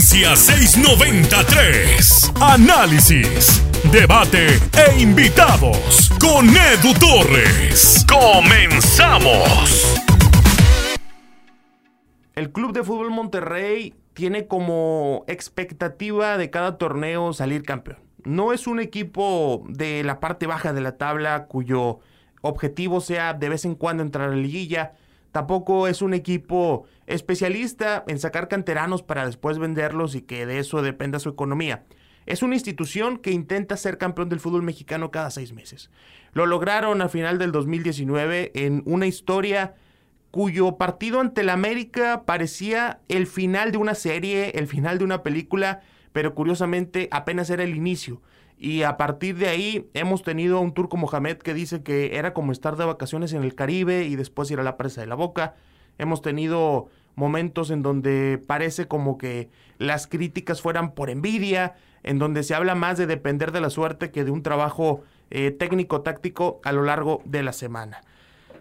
693. Análisis, debate e invitados con Edu Torres. Comenzamos. El Club de Fútbol Monterrey tiene como expectativa de cada torneo salir campeón. No es un equipo de la parte baja de la tabla cuyo objetivo sea de vez en cuando entrar a la liguilla. Tampoco es un equipo especialista en sacar canteranos para después venderlos y que de eso dependa su economía. Es una institución que intenta ser campeón del fútbol mexicano cada seis meses. Lo lograron a final del 2019 en una historia cuyo partido ante el América parecía el final de una serie, el final de una película, pero curiosamente apenas era el inicio. Y a partir de ahí hemos tenido un turco Mohamed que dice que era como estar de vacaciones en el Caribe y después ir a la presa de la boca. Hemos tenido momentos en donde parece como que las críticas fueran por envidia, en donde se habla más de depender de la suerte que de un trabajo eh, técnico-táctico a lo largo de la semana.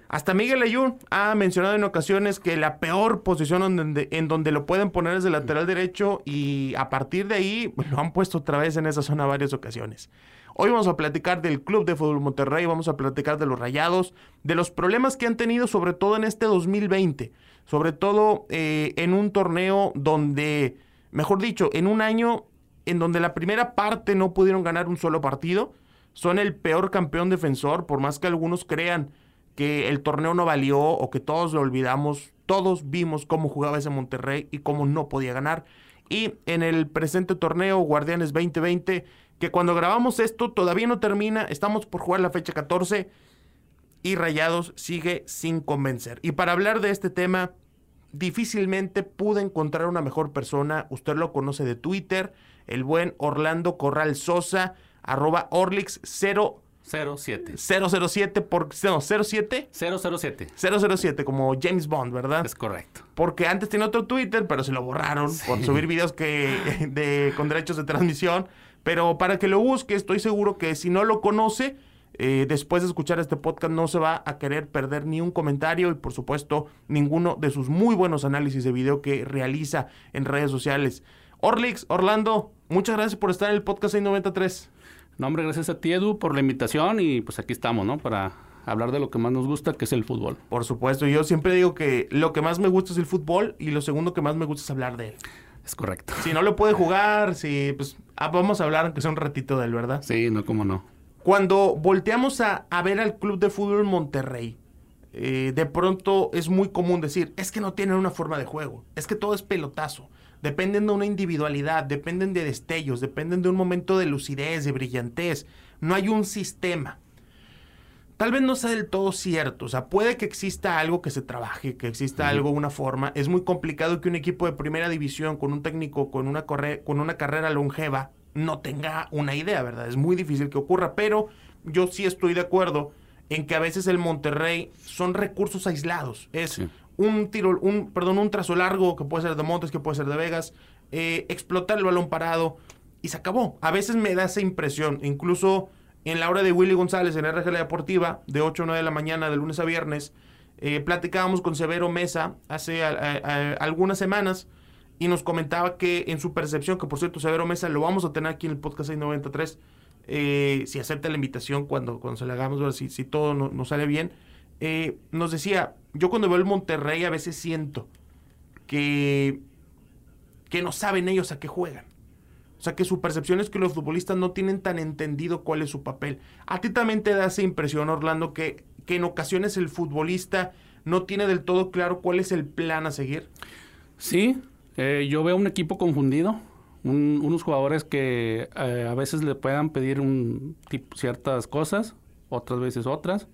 Hasta Miguel Ayun ha mencionado en ocasiones que la peor posición en donde, lo pueden poner es de lateral derecho y a partir de ahí lo han puesto otra vez en esa zona varias ocasiones. Hoy vamos a platicar del Club de Fútbol Monterrey, vamos a platicar de los Rayados, de los problemas que han tenido sobre todo en este 2020, sobre todo eh, en un torneo donde, mejor dicho, en un año en donde la primera parte no pudieron ganar un solo partido, son el peor campeón defensor, por más que algunos crean que el torneo no valió o que todos lo olvidamos, todos vimos cómo jugaba ese Monterrey y cómo no podía ganar. Y en el presente torneo Guardianes 2020, que cuando grabamos esto todavía no termina, estamos por jugar la fecha 14 y Rayados sigue sin convencer. Y para hablar de este tema, difícilmente pude encontrar una mejor persona, usted lo conoce de Twitter, el buen Orlando Corral Sosa, arroba Orlix 0 07. 007 por no, 07 007. 007 como James Bond, ¿verdad? Es correcto. Porque antes tenía otro Twitter, pero se lo borraron por subir videos que de con derechos de transmisión, pero para que lo busque, estoy seguro que si no lo conoce, eh, después de escuchar este podcast no se va a querer perder ni un comentario y por supuesto ninguno de sus muy buenos análisis de video que realiza en redes sociales. Orlix, Orlando, muchas gracias por estar en el podcast 693. No, hombre, gracias a ti, Edu, por la invitación y pues aquí estamos, ¿no? Para hablar de lo que más nos gusta, que es el fútbol. Por supuesto, yo siempre digo que lo que más me gusta es el fútbol y lo segundo que más me gusta es hablar de él. Es correcto. Si no lo puede jugar, si pues ah, vamos a hablar aunque sea un ratito de él, ¿verdad? Sí, no, cómo no. Cuando volteamos a, a ver al Club de Fútbol Monterrey, eh, de pronto es muy común decir, es que no tienen una forma de juego, es que todo es pelotazo dependen de una individualidad, dependen de destellos, dependen de un momento de lucidez, de brillantez. No hay un sistema. Tal vez no sea del todo cierto, o sea, puede que exista algo que se trabaje, que exista algo, una forma. Es muy complicado que un equipo de primera división con un técnico con una, con una carrera longeva no tenga una idea, ¿verdad? Es muy difícil que ocurra, pero yo sí estoy de acuerdo en que a veces el Monterrey son recursos aislados. Es un tiro, un, perdón, un trazo largo que puede ser de Montes, que puede ser de Vegas, eh, explotar el balón parado y se acabó. A veces me da esa impresión, incluso en la hora de Willy González en RGL Deportiva, de 8 a 9 de la mañana, de lunes a viernes, eh, platicábamos con Severo Mesa hace algunas semanas y nos comentaba que en su percepción, que por cierto Severo Mesa lo vamos a tener aquí en el podcast 693, eh, si acepta la invitación cuando, cuando se la hagamos, si, si todo nos sale bien, eh, nos decía, yo cuando veo el Monterrey a veces siento que, que no saben ellos a qué juegan. O sea, que su percepción es que los futbolistas no tienen tan entendido cuál es su papel. A ti también te da esa impresión, Orlando, que, que en ocasiones el futbolista no tiene del todo claro cuál es el plan a seguir. Sí, eh, yo veo un equipo confundido, unos jugadores que eh, a veces le puedan pedir un, ciertas cosas, otras veces otras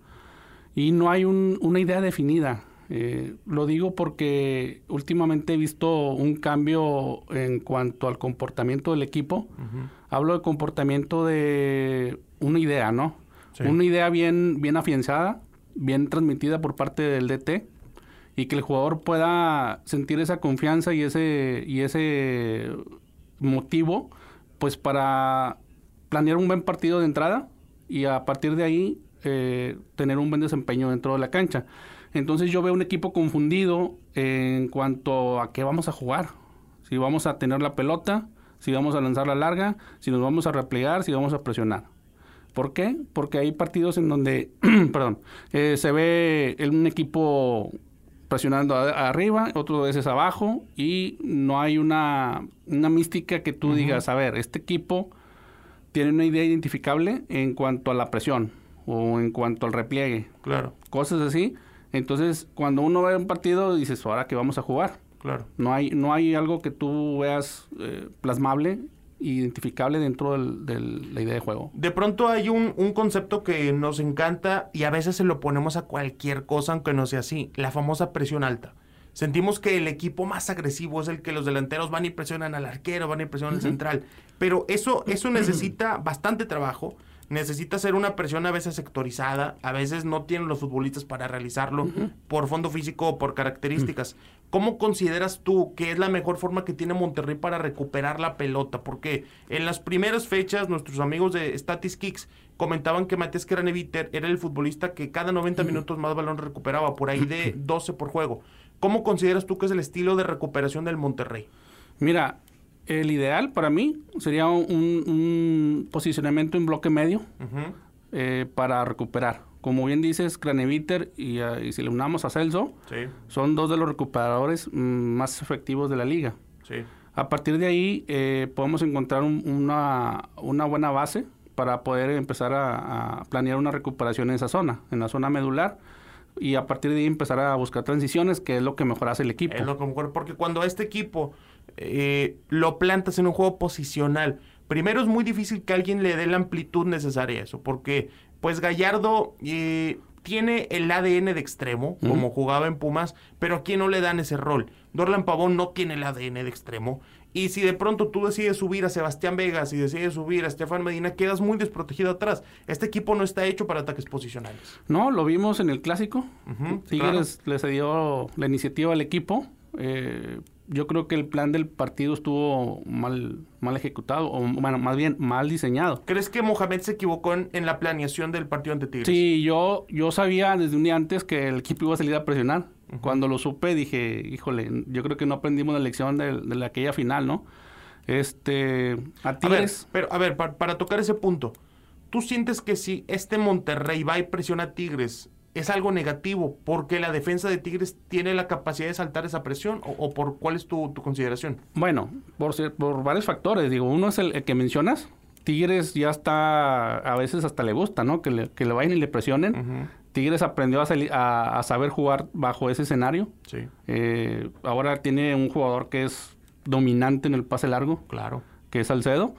y no hay una idea definida. Eh, lo digo porque últimamente he visto un cambio en cuanto al comportamiento del equipo. Hablo de comportamiento de una idea, ¿no? Una idea bien, bien afianzada, bien transmitida por parte del DT y que el jugador pueda sentir esa confianza y ese, y ese motivo pues para planear un buen partido de entrada y a partir de ahí eh, tener un buen desempeño dentro de la cancha. Entonces yo veo un equipo confundido en cuanto a qué vamos a jugar. Si vamos a tener la pelota, si vamos a lanzar la larga, si nos vamos a replegar, si vamos a presionar. ¿Por qué? Porque hay partidos en donde, perdón, eh, se ve un equipo presionando arriba, otro veces abajo, y no hay una, una mística que tú digas, a ver, este equipo tiene una idea identificable en cuanto a la presión o en cuanto al repliegue. Claro. Cosas así. Entonces, cuando uno ve un partido, dices, ahora que vamos a jugar. Claro. No hay, no hay algo que tú veas eh, plasmable identificable dentro de la idea de juego. De pronto hay un, un, concepto que nos encanta y a veces se lo ponemos a cualquier cosa aunque no sea así, la famosa presión alta. Sentimos que el equipo más agresivo es el que los delanteros van y presionan al arquero, van y presionan al central, pero eso, eso necesita bastante trabajo necesita ser una presión a veces sectorizada, a veces no tienen los futbolistas para realizarlo por fondo físico o por características. ¿Cómo consideras tú que es la mejor forma que tiene Monterrey para recuperar la pelota? Porque en las primeras fechas nuestros amigos de Statis Kicks comentaban que Matías Kraneviter era el futbolista que cada 90 minutos más balón recuperaba, por ahí de 12 por juego. ¿Cómo consideras tú que es el estilo de recuperación del Monterrey? Mira, el ideal para mí sería un, posicionamiento en bloque medio eh, para recuperar. Como bien dices, Craneviter y, ah, y, si le unamos a Celso, son dos de los recuperadores mm, más efectivos de la liga. A partir de ahí eh, podemos encontrar una, buena base para poder empezar a, planear una recuperación en esa zona, en la zona medular y a partir de ahí empezar a buscar transiciones, que es lo que mejor hace el equipo. Es lo que mejor, porque cuando este equipo eh, lo plantas en un juego posicional, primero es muy difícil que alguien le dé la amplitud necesaria a eso, porque pues Gallardo eh, tiene el ADN de extremo, como jugaba en Pumas, pero aquí no le dan ese rol. Dorlan Pavón no tiene el ADN de extremo. Y si de pronto tú decides subir a Sebastián Vegas y decides subir a Estefan Medina, quedas muy desprotegido atrás. Este equipo no está hecho para ataques posicionales. No, lo vimos en el clásico. Tigres le cedió la iniciativa al equipo. Eh, yo creo que el plan del partido estuvo mal, mal ejecutado, o bueno, más bien mal diseñado. ¿Crees que Mohamed se equivocó en, la planeación del partido ante Tigres? Sí, yo, yo sabía desde un día antes que el equipo iba a salir a presionar. Cuando lo supe dije, híjole, yo creo que no aprendimos la lección de, de aquella final, ¿no? Este, a Tigres... A ver, pero, a ver, para, tocar ese punto, ¿tú sientes que si este Monterrey va y presiona a Tigres, es algo negativo porque la defensa de Tigres tiene la capacidad de saltar esa presión o, por cuál es tu, consideración? Bueno, por, por varios factores. Digo, uno es el, que mencionas. Tigres ya está, a veces hasta le gusta, ¿no? Que le, que le vayan y le presionen. Tigres aprendió a, salir, a, saber jugar bajo ese escenario. Sí. Eh, ahora tiene un jugador que es dominante en el pase largo. Claro. Que es Salcedo.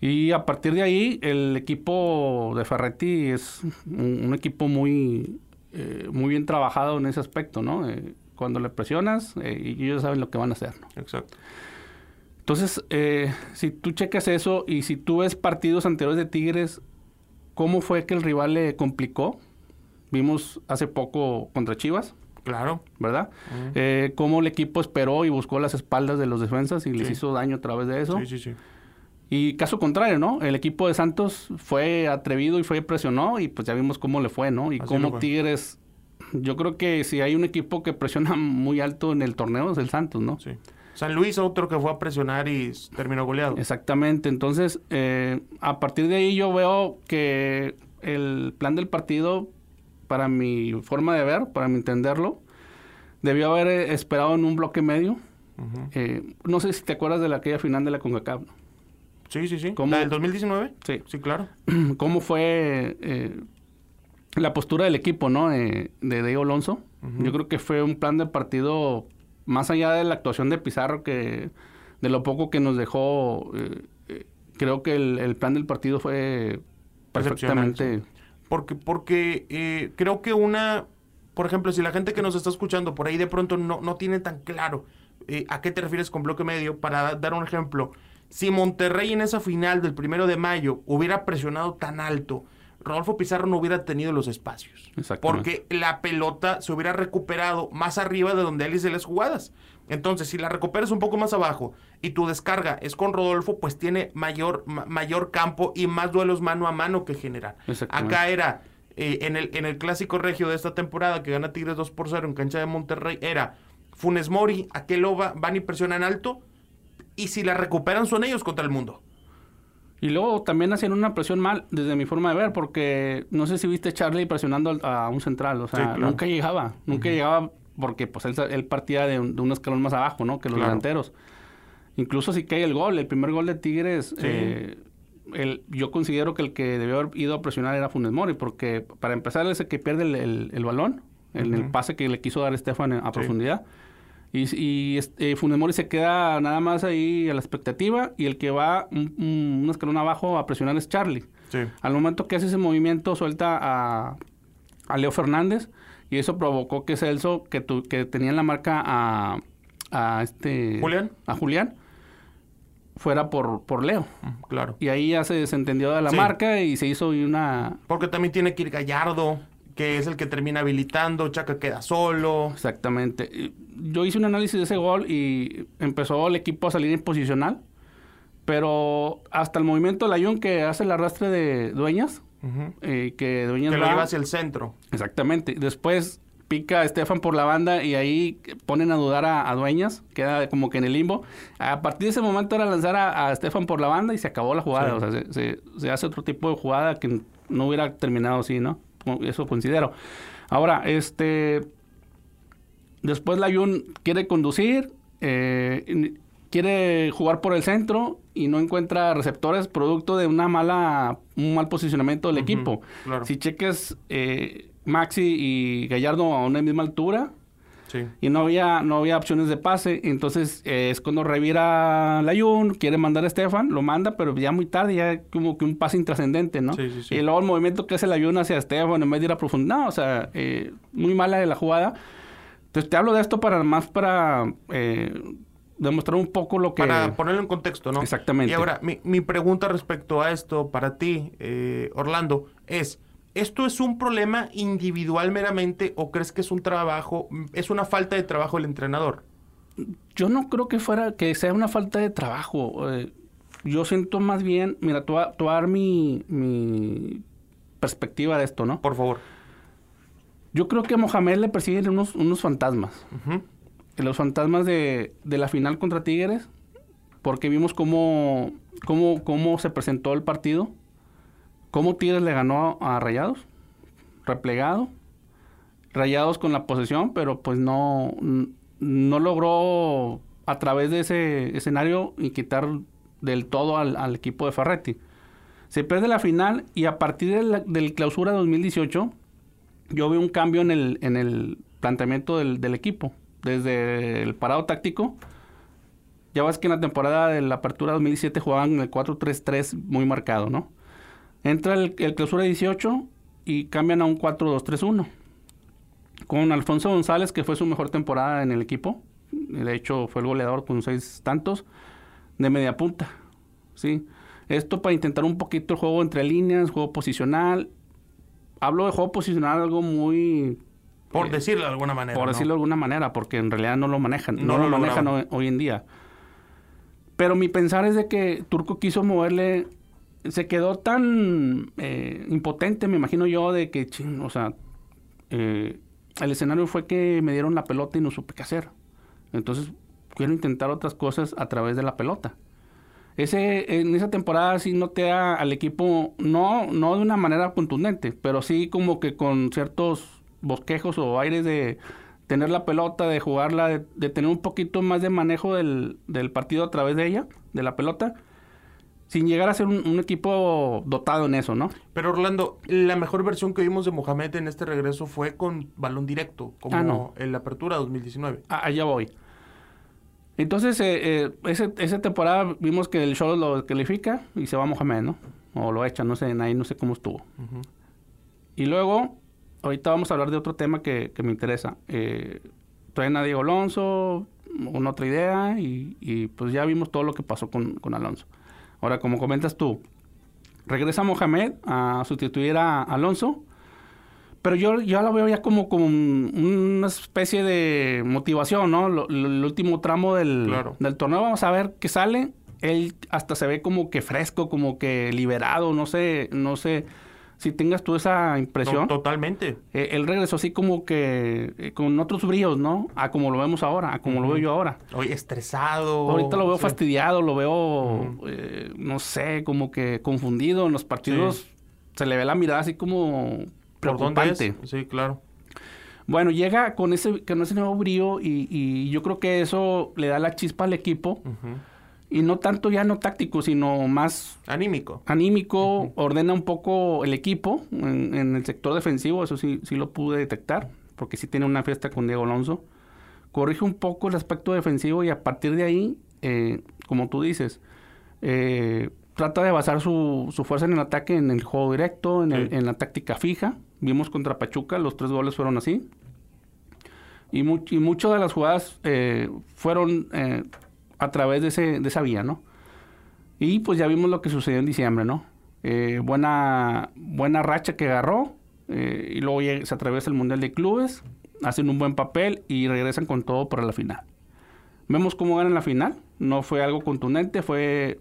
Y a partir de ahí, el equipo de Ferretti es un equipo muy, eh, muy bien trabajado en ese aspecto, ¿no? Eh, cuando le presionas, ellos saben lo que van a hacer, ¿no? Exacto. Entonces, si tú checas eso y si tú ves partidos anteriores de Tigres, ¿cómo fue que el rival le complicó? Vimos hace poco contra Chivas. Claro. ¿Verdad? cómo el equipo esperó y buscó las espaldas de los defensas y les hizo daño a través de eso. Sí, sí, sí. Y caso contrario, ¿no? El equipo de Santos fue atrevido y fue presionó y pues ya vimos cómo le fue, ¿no? Y cómo Tigres, yo creo que si hay un equipo que presiona muy alto en el torneo es el Santos, ¿no? Sí. San Luis otro que fue a presionar y terminó goleado. Exactamente, entonces eh, a partir de ahí yo veo que el plan del partido, para mi forma de ver, para mi entenderlo, debió haber esperado en un bloque medio. Eh, no sé si te acuerdas de la, aquella final de la CONCACAF, ¿no? Sí, sí, sí. ¿La del 2019? Sí. Sí, claro. ¿Cómo fue eh, la postura del equipo, ¿no? Eh, de Diego Alonso. Yo creo que fue un plan de partido más allá de la actuación de Pizarro, que de lo poco que nos dejó, eh, creo que el, plan del partido fue perfectamente... Porque, porque creo que una, por ejemplo, si la gente que nos está escuchando por ahí de pronto no, no tiene tan claro a qué te refieres con bloque medio, para dar un ejemplo, si Monterrey en esa final del primero de mayo hubiera presionado tan alto, Rodolfo Pizarro no hubiera tenido los espacios. Porque la pelota se hubiera recuperado más arriba de donde él hizo las jugadas. Entonces, si la recuperas un poco más abajo y tu descarga es con Rodolfo, pues tiene mayor, mayor campo y más duelos mano a mano que generar. Acá era, eh, en, el, en el clásico regio de esta temporada que gana Tigres 2 por 0 en cancha de Monterrey, era Funes Mori, Aqueloba, van y presionan alto y si la recuperan son ellos contra el mundo. Y luego también hacían una presión mal, desde mi forma de ver, porque no sé si viste Charlie presionando a un central, o sea, nunca llegaba, nunca llegaba porque pues él, partía de un, escalón más abajo, ¿no? Que los delanteros. Incluso si cae el gol, el primer gol de Tigres, eh, el, yo considero que el que debió haber ido a presionar era Funes Mori, porque para empezar es el que pierde el, balón, en el pase que le quiso dar Estefan a profundidad. Y, y este, Funes Mori se queda nada más ahí a la expectativa y el que va un, escalón abajo a presionar es Charlie. Al momento que hace ese movimiento suelta a, a Leo Fernández y eso provocó que Celso, que, que tenía en la marca a, a este... Julián. A Julián fuera por, por Leo. Claro. Y ahí ya se desentendió de la marca y se hizo una... Porque también tiene que ir Gallardo, que es el que termina habilitando, Chaca queda solo. Exactamente. Yo hice un análisis de ese gol y empezó el equipo a salir en posicional, pero hasta el movimiento de la que hace el arrastre de Dueñas, eh, que Dueñas que lo lleva hacia el centro. Exactamente. Después pica a Estefan por la banda y ahí ponen a dudar a, Dueñas, queda como que en el limbo. A partir de ese momento era lanzar a, Estefan por la banda y se acabó la jugada. O sea, se, hace otro tipo de jugada que no hubiera terminado así, ¿no? Eso considero. Ahora, este. Después la Jun quiere conducir, eh, quiere jugar por el centro y no encuentra receptores producto de una mala, un mal posicionamiento del equipo. Si cheques eh, Maxi y Gallardo a una misma altura. Y no había, no había opciones de pase. Entonces eh, es cuando revira Layun, quiere mandar a Estefan, lo manda, pero ya muy tarde, ya como que un pase intrascendente, ¿no? y luego el movimiento que hace Layun hacia Estefan en vez de ir a profundidad. No, o sea, eh, muy mala de la jugada. Entonces te hablo de esto para más para eh, demostrar un poco lo que... Para ponerlo en contexto, ¿no? Exactamente. Y ahora, mi, mi pregunta respecto a esto para ti, Orlando, es... ¿Esto es un problema individual meramente o crees que es un trabajo, es una falta de trabajo del entrenador? Yo no creo que fuera, que sea una falta de trabajo. Eh, yo siento más bien, mira, tú, dar mi, mi, perspectiva de esto, ¿no? Por favor. Yo creo que a Mohamed le persiguen unos, unos fantasmas. Los fantasmas de, de, la final contra Tigres, porque vimos cómo, se presentó el partido ¿Cómo Tigres le ganó a Rayados? Replegado. Rayados con la posesión, pero pues no, logró a través de ese escenario quitar del todo al, equipo de Ferretti. Se pierde la final y a partir del clausura 2018 yo veo un cambio en el, en el planteamiento del, equipo. Desde el parado táctico, ya ves que en la temporada de la apertura 2017 jugaban el 4-3-3 muy marcado, ¿no? Entra el, clausura 18 y cambian a un 4-2-3-1. Con Alfonso González, que fue su mejor temporada en el equipo. De hecho, fue el goleador con seis tantos de media punta. ¿sí? Esto para intentar un poquito el juego entre líneas, juego posicional. Hablo de juego posicional, algo muy... Por eh, decirlo de alguna manera. Por decirlo de alguna manera, porque en realidad no lo manejan. No, lo, manejan hoy, en día. Pero mi pensar es de que Turco quiso moverle se quedó tan eh, impotente, me imagino yo, de que, o sea, eh, el escenario fue que me dieron la pelota y no supe qué hacer. Entonces, quiero intentar otras cosas a través de la pelota. Ese, en esa temporada sí noté al equipo, no, no de una manera contundente, pero sí como que con ciertos bosquejos o aires de tener la pelota, de jugarla, de, tener un poquito más de manejo del, del partido a través de ella, de la pelota sin llegar a ser un, equipo dotado en eso, ¿no? Pero Orlando, la mejor versión que vimos de Mohamed en este regreso fue con balón directo, como ah, en la apertura 2019. Ah, allá voy. Entonces, eh, eh, esa temporada vimos que el show lo califica y se va Mohamed, ¿no? O lo echa, no sé, ahí no sé cómo estuvo. Y luego, ahorita vamos a hablar de otro tema que, me interesa. Eh, traen a Diego Alonso, una otra idea, y, pues ya vimos todo lo que pasó con, con Alonso. Ahora, como comentas tú, regresa Mohamed a sustituir a Alonso, pero yo ya lo veo ya como, como una especie de motivación, ¿no? el último tramo del, del torneo, vamos a ver qué sale. Él hasta se ve como que fresco, como que liberado, no sé, no sé. Si tengas tú esa impresión. totalmente. Eh, él regresó así como que eh, con otros bríos, ¿no? A como lo vemos ahora, a como lo veo yo ahora. Oye, estresado. Ahorita lo veo fastidiado, lo veo, eh, no sé, como que confundido en los partidos. Se le ve la mirada así como preocupante. Sí, claro. Bueno, llega con ese, con ese nuevo brío y, y, yo creo que eso le da la chispa al equipo y no tanto ya no táctico, sino más anímico. Anímico, ordena un poco el equipo en, el sector defensivo, eso sí, sí lo pude detectar, porque sí tiene una fiesta con Diego Alonso. Corrige un poco el aspecto defensivo y a partir de ahí, eh, como tú dices, eh, trata de basar su, su, fuerza en el ataque, en el juego directo, en, el, en, la táctica fija. Vimos contra Pachuca, los tres goles fueron así. Y, y muchas de las jugadas eh, fueron a través de, ese, de esa vía, ¿no? Y pues ya vimos lo que sucedió en diciembre, ¿no? Eh, buena, buena racha que agarró eh, y luego se atraviesa el Mundial de Clubes, hacen un buen papel y regresan con todo para la final. Vemos cómo ganan la final, no fue algo contundente, fue,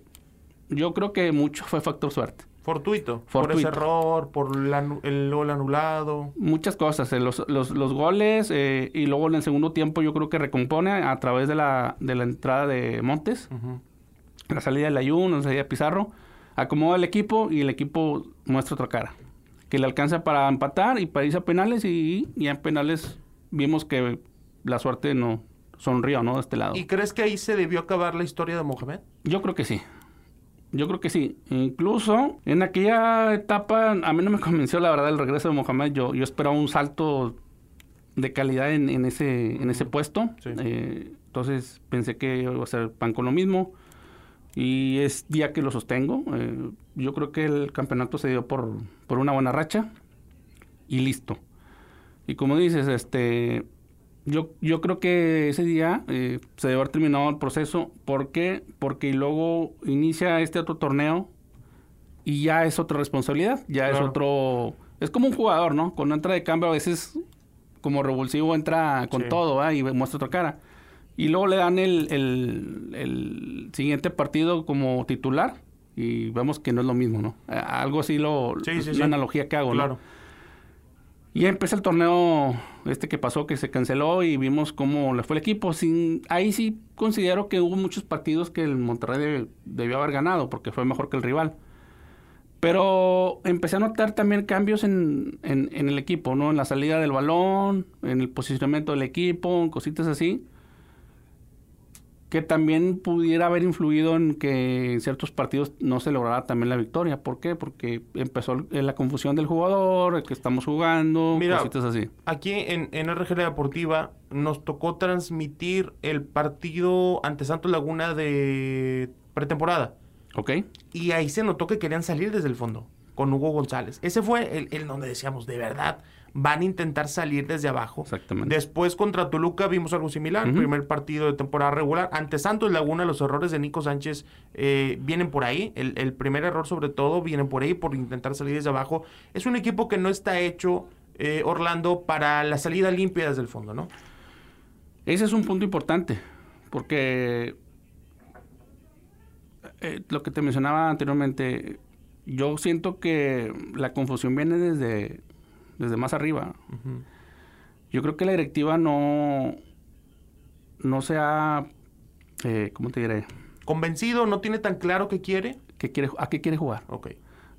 yo creo que mucho fue factor suerte. Fortuito, por ese error, por el gol anulado. Muchas cosas, eh, los, los, los, goles eh, y luego en el segundo tiempo yo creo que recompone a través de la, de la entrada de Montes, la salida de Ayun, la salida de Pizarro, acomoda el equipo y el equipo muestra otra cara. Que le alcanza para empatar y para irse a penales y ya en penales vimos que la suerte no sonrió, ¿no? De este lado. ¿Y crees que ahí se debió acabar la historia de Mohamed? Yo creo que sí. Yo creo que sí. Incluso en aquella etapa, a mí no me convenció la verdad el regreso de Mohamed. Yo, yo esperaba un salto de calidad en, en ese, en ese puesto. Eh, entonces pensé que iba a ser pan con lo mismo. Y es día que lo sostengo. Eh, yo creo que el campeonato se dio por, por una buena racha. Y listo. Y como dices, este yo, yo creo que ese día eh, se debe haber terminado el proceso. ¿Por qué? Porque luego inicia este otro torneo y ya es otra responsabilidad, ya es otro... Es como un jugador, ¿no? Cuando entra de cambio a veces como revulsivo entra con todo ¿eh? y muestra otra cara. Y luego le dan el, el, siguiente partido como titular y vemos que no es lo mismo, ¿no? Algo así lo... Sí, una analogía que hago, claro. Y empieza el torneo este que pasó, que se canceló y vimos cómo le fue el equipo. Sin, ahí sí considero que hubo muchos partidos que el Monterrey debió haber ganado porque fue mejor que el rival. Pero empecé a notar también cambios en, en, en, el equipo, ¿no? En la salida del balón, en el posicionamiento del equipo, cositas así que también pudiera haber influido en que en ciertos partidos no se lograra también la victoria. ¿Por qué? Porque empezó la confusión del jugador, el que estamos jugando, cositas así. Aquí en, en RGL Deportiva nos tocó transmitir el partido ante Santos Laguna de pretemporada. Ok. Y ahí se notó que querían salir desde el fondo con Hugo González. Ese fue el, el donde decíamos, de verdad, van a intentar salir desde abajo. Exactamente. Después contra Toluca vimos algo similar, primer partido de temporada regular. Ante Santos Laguna los errores de Nico Sánchez eh, vienen por ahí, el, primer error sobre todo viene por ahí, por intentar salir desde abajo. Es un equipo que no está hecho, eh, Orlando, para la salida limpia desde el fondo, ¿no? Ese es un punto importante, porque eh, lo que te mencionaba anteriormente, yo siento que la confusión viene desde desde más arriba. Yo creo que la directiva no, no se ha, eh, ¿cómo te diré? ¿Convencido? ¿No tiene tan claro qué quiere? ¿Qué quiere ¿A qué quiere jugar? Ok.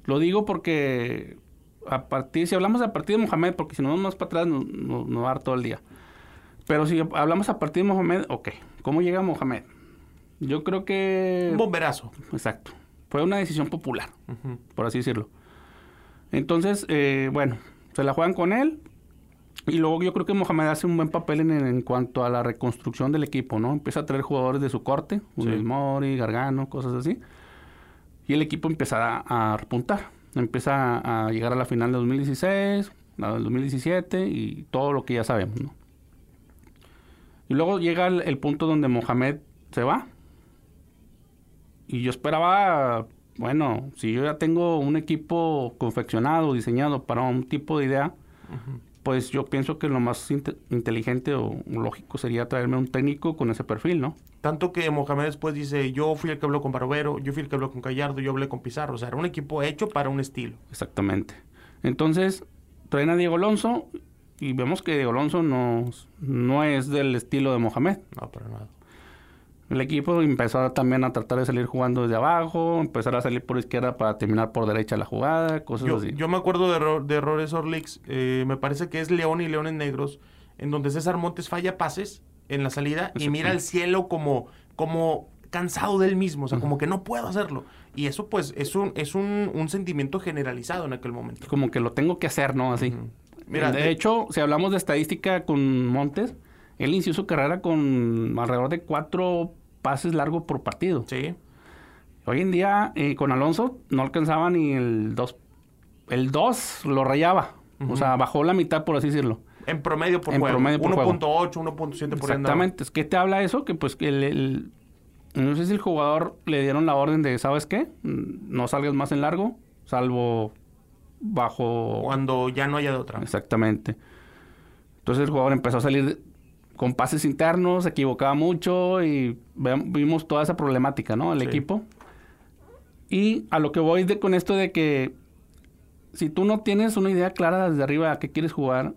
Lo digo porque a partir, si hablamos a partir de Mohamed, porque si no vamos más para atrás nos, nos, va a dar todo el día. Pero si hablamos a partir de Mohamed, ok. ¿Cómo llega Mohamed? Yo creo que... Un bomberazo. Exacto. Fue una decisión popular, por así decirlo. Entonces, eh, bueno, se la juegan con él. Y luego yo creo que Mohamed hace un buen papel en, en cuanto a la reconstrucción del equipo, ¿no? Empieza a traer jugadores de su corte, Luis Mori, Gargano, cosas así. Y el equipo empieza a, repuntar. Empieza a, llegar a la final de 2016, la del 2017 y todo lo que ya sabemos, ¿no? Y luego llega el punto donde Mohamed se va. Y yo esperaba bueno, si yo ya tengo un equipo confeccionado, diseñado para un tipo de idea, pues yo pienso que lo más inteligente o lógico sería traerme un técnico con ese perfil, ¿no? Tanto que Mohamed después dice, yo fui el que habló con Barovero, yo fui el que habló con Gallardo, yo hablé con Pizarro, o sea, era un equipo hecho para un estilo. Exactamente. Entonces, traen a Diego Alonso y vemos que Diego Alonso no, no es del estilo de Mohamed. No, para nada. El equipo empezó también a tratar de salir jugando desde abajo, empezar a salir por izquierda para terminar por derecha la jugada, cosas Yo, así. yo me acuerdo de, erro- de errores Orlix. eh, me parece que es León y Leones Negros, en donde César Montes falla pases en la salida y mira al cielo como, como cansado de él mismo, o sea, como que no puedo hacerlo. Y eso, pues, es un, es un, un sentimiento generalizado en aquel momento. Como que lo tengo que hacer, ¿no? Así. Mira, de de- hecho, si hablamos de estadística con Montes, él inició su carrera con alrededor de cuatro pases largos por partido. Sí, Hoy en día, eh, con Alonso, no alcanzaba ni el 2. El 2 lo rayaba. O sea, bajó la mitad, por así decirlo. en promedio por En juego. promedio por juego. 1.8, 1.7 por. Exactamente. Que te habla eso, que pues que el, el- no sé si el jugador le dieron la orden de, ¿sabes qué? No salgas más en largo, salvo bajo... Cuando ya no haya de otra. Exactamente. Entonces el jugador empezó a salir con pases internos, se equivocaba mucho y vimos toda esa problemática, ¿no? El Sí. equipo. Y a lo que voy de, con esto de que si tú no tienes una idea clara desde arriba a qué quieres jugar,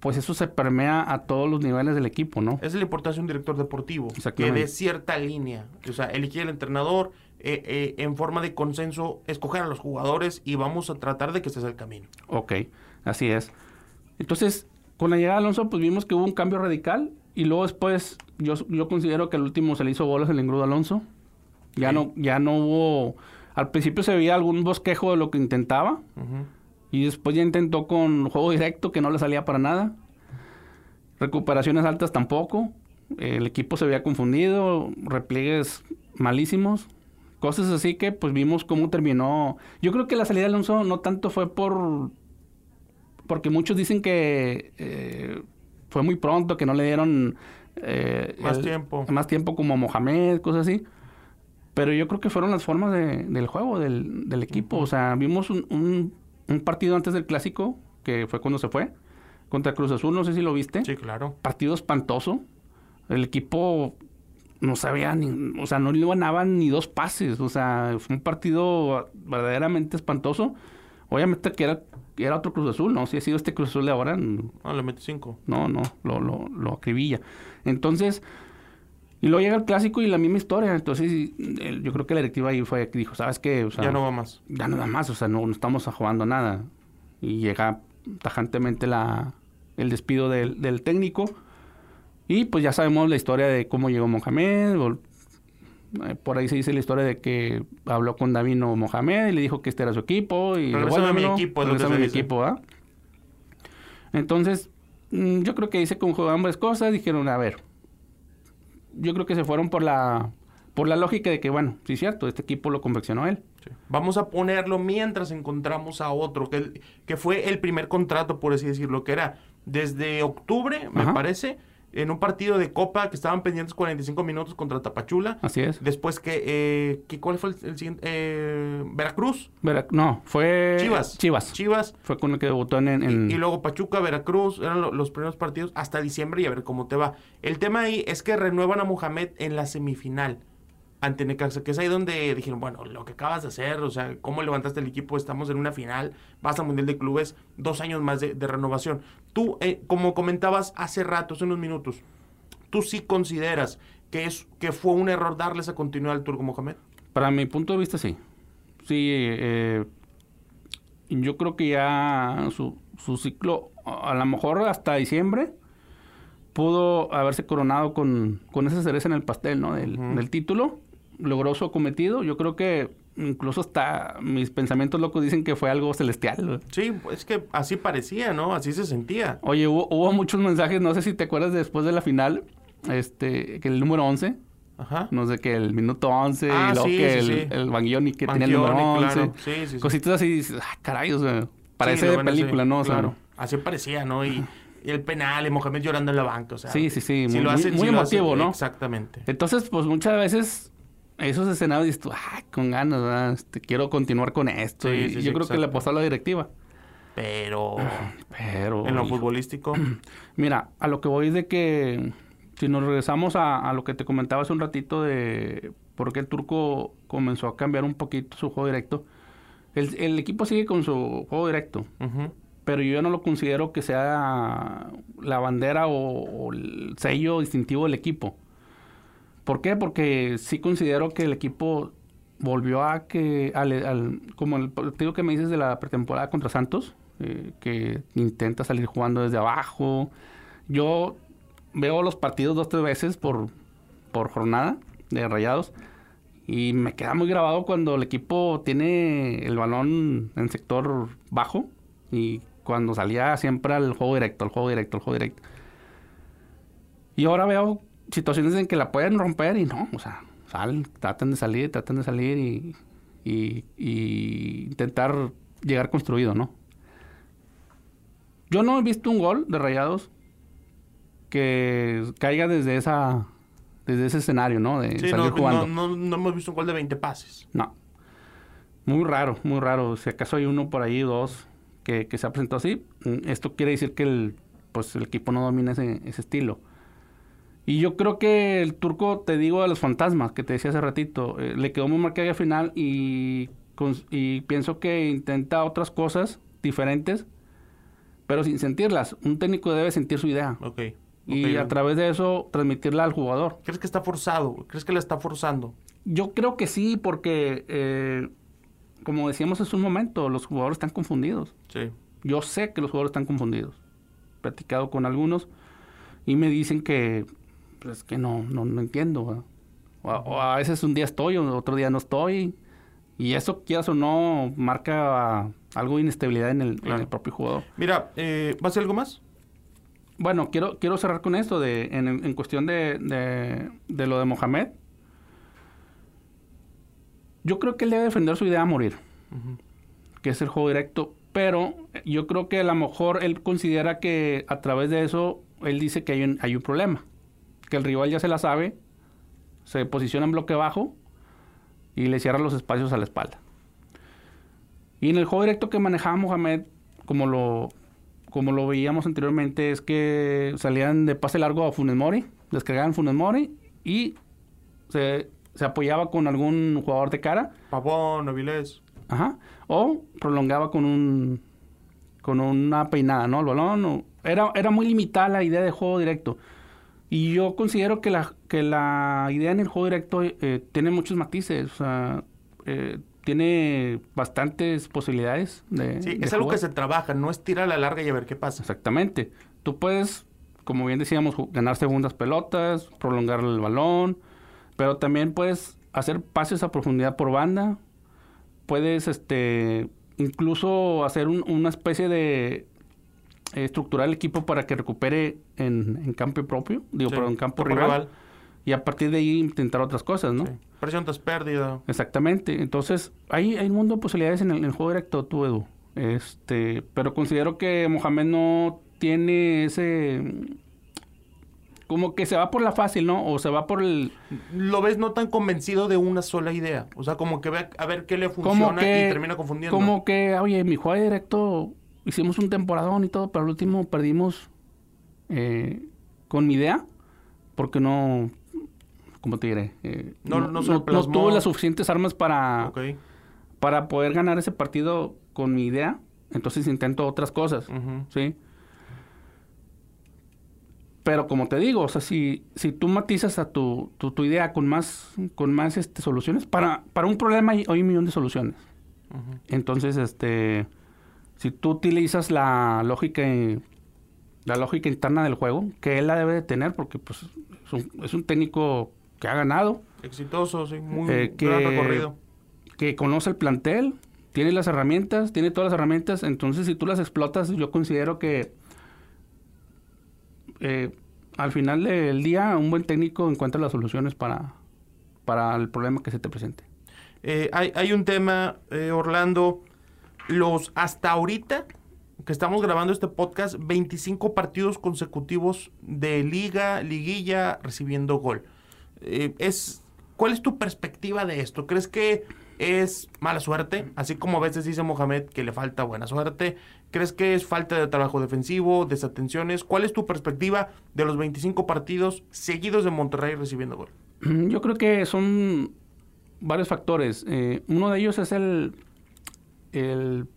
pues eso se permea a todos los niveles del equipo, ¿no? Esa es la importancia de un director deportivo. Que dé cierta línea. O sea, elegir el entrenador eh, eh, en forma de consenso, escoger a los jugadores y vamos a tratar de que este sea el camino. Ok, así es. Entonces, con la llegada de Alonso, pues vimos que hubo un cambio radical. Y luego después, yo, yo considero que al último se le hizo bolas el engrudo Alonso. Ya, Sí. no, ya no hubo... Al principio se veía algún bosquejo de lo que intentaba. Y después ya intentó con juego directo, que no le salía para nada. Recuperaciones altas tampoco. El equipo se veía confundido. Repliegues malísimos. Cosas así que pues vimos cómo terminó. Yo creo que la salida de Alonso no tanto fue por... Porque muchos dicen que eh, fue muy pronto, que no le dieron... eh, Más tiempo. Más tiempo como Mohamed, cosas así. Pero yo creo que fueron las formas de- del juego, del, del equipo. O sea, vimos un, un- un partido antes del clásico, que fue cuando se fue, contra Cruz Azul, no sé si lo viste. Sí, claro. Partido espantoso. El equipo no sabía ni, o sea, no le ganaban ni dos pases. O sea, fue un partido verdaderamente espantoso. Obviamente que era, era otro Cruz Azul, ¿no? Si ha sido este Cruz Azul de ahora, No, le mete cinco. no, no, lo, lo, lo acribilla. Entonces, y luego llega el clásico y la misma historia. Entonces, el- yo creo que la directiva ahí fue que dijo, ¿sabes qué? O sea, ya no va más. ya nada más, o sea, no, no estamos jugando nada. Y llega tajantemente la, el despido del, del técnico. Y pues ya sabemos la historia de cómo llegó Mohamed. Eh, Por ahí se dice la historia de que habló con Davino Mohamed y le dijo que este era su equipo. Y a mi equipo, es lo que mi dice. equipo, ¿ah? Entonces, mm, yo creo que ahí se conjugó ambas cosas. Dijeron, a ver, yo creo que se fueron por la, por la lógica de que, bueno, sí es cierto, este equipo lo confeccionó él. Sí. Vamos a ponerlo mientras encontramos a otro, que, que fue el primer contrato, por así decirlo, que era desde octubre, me parece, en un partido de Copa que estaban pendientes 45 minutos contra Tapachula. Así es. Después que, eh, que ¿cuál fue el, el siguiente? Eh, Veracruz, Vera- no, fue Chivas. Chivas. Chivas. Fue con el que debutó en... en- Y, y luego Pachuca, Veracruz, eran lo- los primeros partidos hasta diciembre y a ver cómo te va. El tema ahí es que renuevan a Mohamed en la semifinal ante Necaxa, que es ahí donde dijeron, bueno, lo que acabas de hacer, o sea, cómo levantaste el equipo, estamos en una final, vas a Mundial de Clubes, dos años más de, de renovación. Tú, eh, como comentabas hace rato, hace unos minutos, tú sí consideras que, es, que fue un error darle esa continuidad al Turco Mohamed. Para mi punto de vista, sí. Sí, eh, yo creo que ya su, su ciclo, a lo mejor hasta diciembre, pudo haberse coronado con, con esa cereza en el pastel, ¿no? Del, Ujú. del título. Logró su cometido. Yo creo que incluso hasta mis pensamientos locos dicen que fue algo celestial. Sí, es que así parecía, ¿no? Así se sentía. Oye, hubo, hubo muchos mensajes, no sé si te acuerdas después de la final, este, que el número 11, Ajá. no sé, que el minuto 11 Ah, y luego sí, que sí, el, sí. el Banguioni que tenía el número Banchioni, 11. claro. Sí, sí, sí. Cositas así, dices, ah, caray, o sea, parece de película, ¿no? O sea, claro. Así parecía, ¿no? Y, y el penal, y Mohamed llorando en la banca, o sea. Sí, sí, sí, si muy- lo hacen, muy si lo emotivo, hacen, ¿no? Exactamente. Entonces, pues muchas veces esos escenarios dices tú, ah, con ganas, ¿verdad? Este, quiero continuar con esto. Sí, y sí, yo sí, creo que le apostó a la directiva. Pero Pero. en lo hijo, futbolístico, Mira, a lo que voy es de que si nos regresamos a, a lo que te comentaba hace un ratito de por qué el turco comenzó a cambiar un poquito su juego directo, El, el equipo sigue con su juego directo, pero yo no lo considero que sea la bandera o, o el sello distintivo del equipo. ¿Por qué? Porque sí considero que el equipo volvió a que, como el partido que me dices de la pretemporada contra Santos, eh, que intenta salir jugando desde abajo. Yo veo los partidos dos tres veces por, por jornada de rayados y me queda muy grabado cuando el equipo tiene el balón en sector bajo y cuando salía siempre al juego directo, al juego directo, al juego directo. Y ahora veo situaciones en que la pueden romper y no, o sea, salen, tratan de salir, tratan de salir y, y- y intentar llegar construido, ¿no? Yo no he visto un gol de Rayados que caiga desde esa desde ese escenario, ¿no? De Sí, salir no, jugando. no, no, no hemos visto un gol de 20 pases. No. Muy raro, muy raro. Si acaso hay uno por ahí, dos, que, que se ha presentado así, mm, esto quiere decir que el, pues, el equipo no domina ese, ese estilo. Y yo creo que el turco, te digo, de los fantasmas que te decía hace ratito, eh, le quedó muy marcada al final y, y pienso que intenta otras cosas diferentes, pero sin sentirlas. Un técnico debe sentir su idea Ok. y a través de eso transmitirla al jugador. ¿Crees que está forzado? ¿Crees que la está forzando? Yo creo que sí, porque eh, como decíamos hace un momento, los jugadores están confundidos. Sí. Yo sé que los jugadores están confundidos. He platicado con algunos y me dicen que pues que no, no, no entiendo. ¿verdad? O, a- o a veces un día estoy, otro día no estoy. Y eso, quieras o no, marca algo de inestabilidad en el, en el propio jugador. Mira, eh, ¿va a ser algo más? Bueno, quiero, quiero cerrar con esto de, en, en cuestión de, de, de lo de Mohamed. Yo creo que él debe defender su idea a morir, que es el juego directo, pero yo creo que a lo mejor él considera que a través de eso, él dice que hay un, hay un problema, que el rival ya se la sabe, se posiciona en bloque bajo y le cierra los espacios a la espalda. Y en el juego directo que manejaba Mohamed, como lo, como lo veíamos anteriormente, es que salían de pase largo a Funes Mori, descargaban Funes Mori y se, se apoyaba con algún jugador de cara, Pavón, Avilés. ajá, o prolongaba con un con una peinada, ¿no? El balón. o- era, era muy limitada la idea de juego directo. Y yo considero que la, que la idea en el juego directo eh, tiene muchos matices. O sea, eh, tiene bastantes posibilidades de. Sí, de es algo jugar. que se trabaja, no es tirar a la larga y a ver qué pasa. Exactamente. Tú puedes, como bien decíamos, ganar segundas pelotas, prolongar el balón, pero también puedes hacer pases a profundidad por banda. Puedes, este, incluso hacer un- una especie de estructurar el equipo para que recupere en, en campo propio, digo, Sí, perdón, en campo campo rival, rival. y a partir de ahí intentar otras cosas, ¿no? Sí. Presión tras pérdida. Exactamente. Entonces, hay, hay un mundo de posibilidades en el, en el juego directo, tú, Edu. Este, pero considero que Mohamed no tiene ese... Como que se va por la fácil, ¿no? O se va por el... Lo ves no tan convencido de una sola idea. O sea, como que ve a ver qué le funciona que... y termina confundiendo. Como que, oye, mi juego directo hicimos un temporadón y todo, pero al último perdimos eh, con mi idea. Porque no... ¿Cómo te diré? Eh, No- no tuve las suficientes armas para... Para poder ganar ese partido con mi idea, entonces intento otras cosas. ¿sí? Pero como te digo, o sea, si, si tú matizas a tu, tu, tu idea con más, con más este, soluciones, para, para un problema hay, hay un millón de soluciones. Entonces, este, si tú utilizas la lógica, la lógica interna del juego, que él la debe de tener, porque pues es un, es un técnico que ha ganado, Exitoso, sí. Muy Eh, que- gran recorrido. que conoce el plantel, tiene las herramientas, tiene todas las herramientas, entonces si tú las explotas, yo considero que eh, al final del día un buen técnico encuentra las soluciones para, para el problema que se te presente. Eh, hay, hay un tema, eh, Orlando. Los hasta ahorita que estamos grabando este podcast, 25 partidos consecutivos de liga, liguilla, recibiendo gol. Eh, es, ¿Cuál es tu perspectiva de esto? ¿Crees que es mala suerte? Así como a veces dice Mohamed que le falta buena suerte. ¿Crees que es falta de trabajo defensivo, desatenciones? ¿Cuál es tu perspectiva de los 25 partidos seguidos de Monterrey recibiendo gol? Yo creo que son varios factores. Eh, uno de ellos es el, el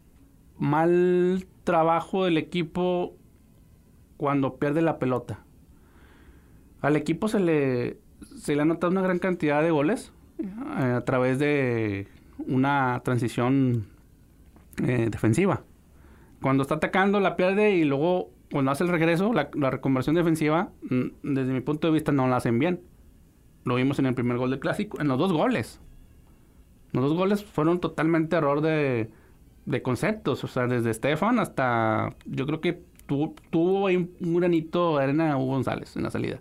mal trabajo del equipo cuando pierde la pelota. Al equipo se le, se le ha notado una gran cantidad de goles eh, a través de una transición eh, defensiva. Cuando está atacando la pierde y luego cuando hace el regreso, la, la reconversión defensiva, mm, desde mi punto de vista no la hacen bien. Lo vimos en el primer gol del clásico, en los dos goles. Los dos goles fueron totalmente error de, de conceptos. O sea, desde Estefan hasta. Yo creo que tuvo ahí un granito de arena Hugo González en la salida.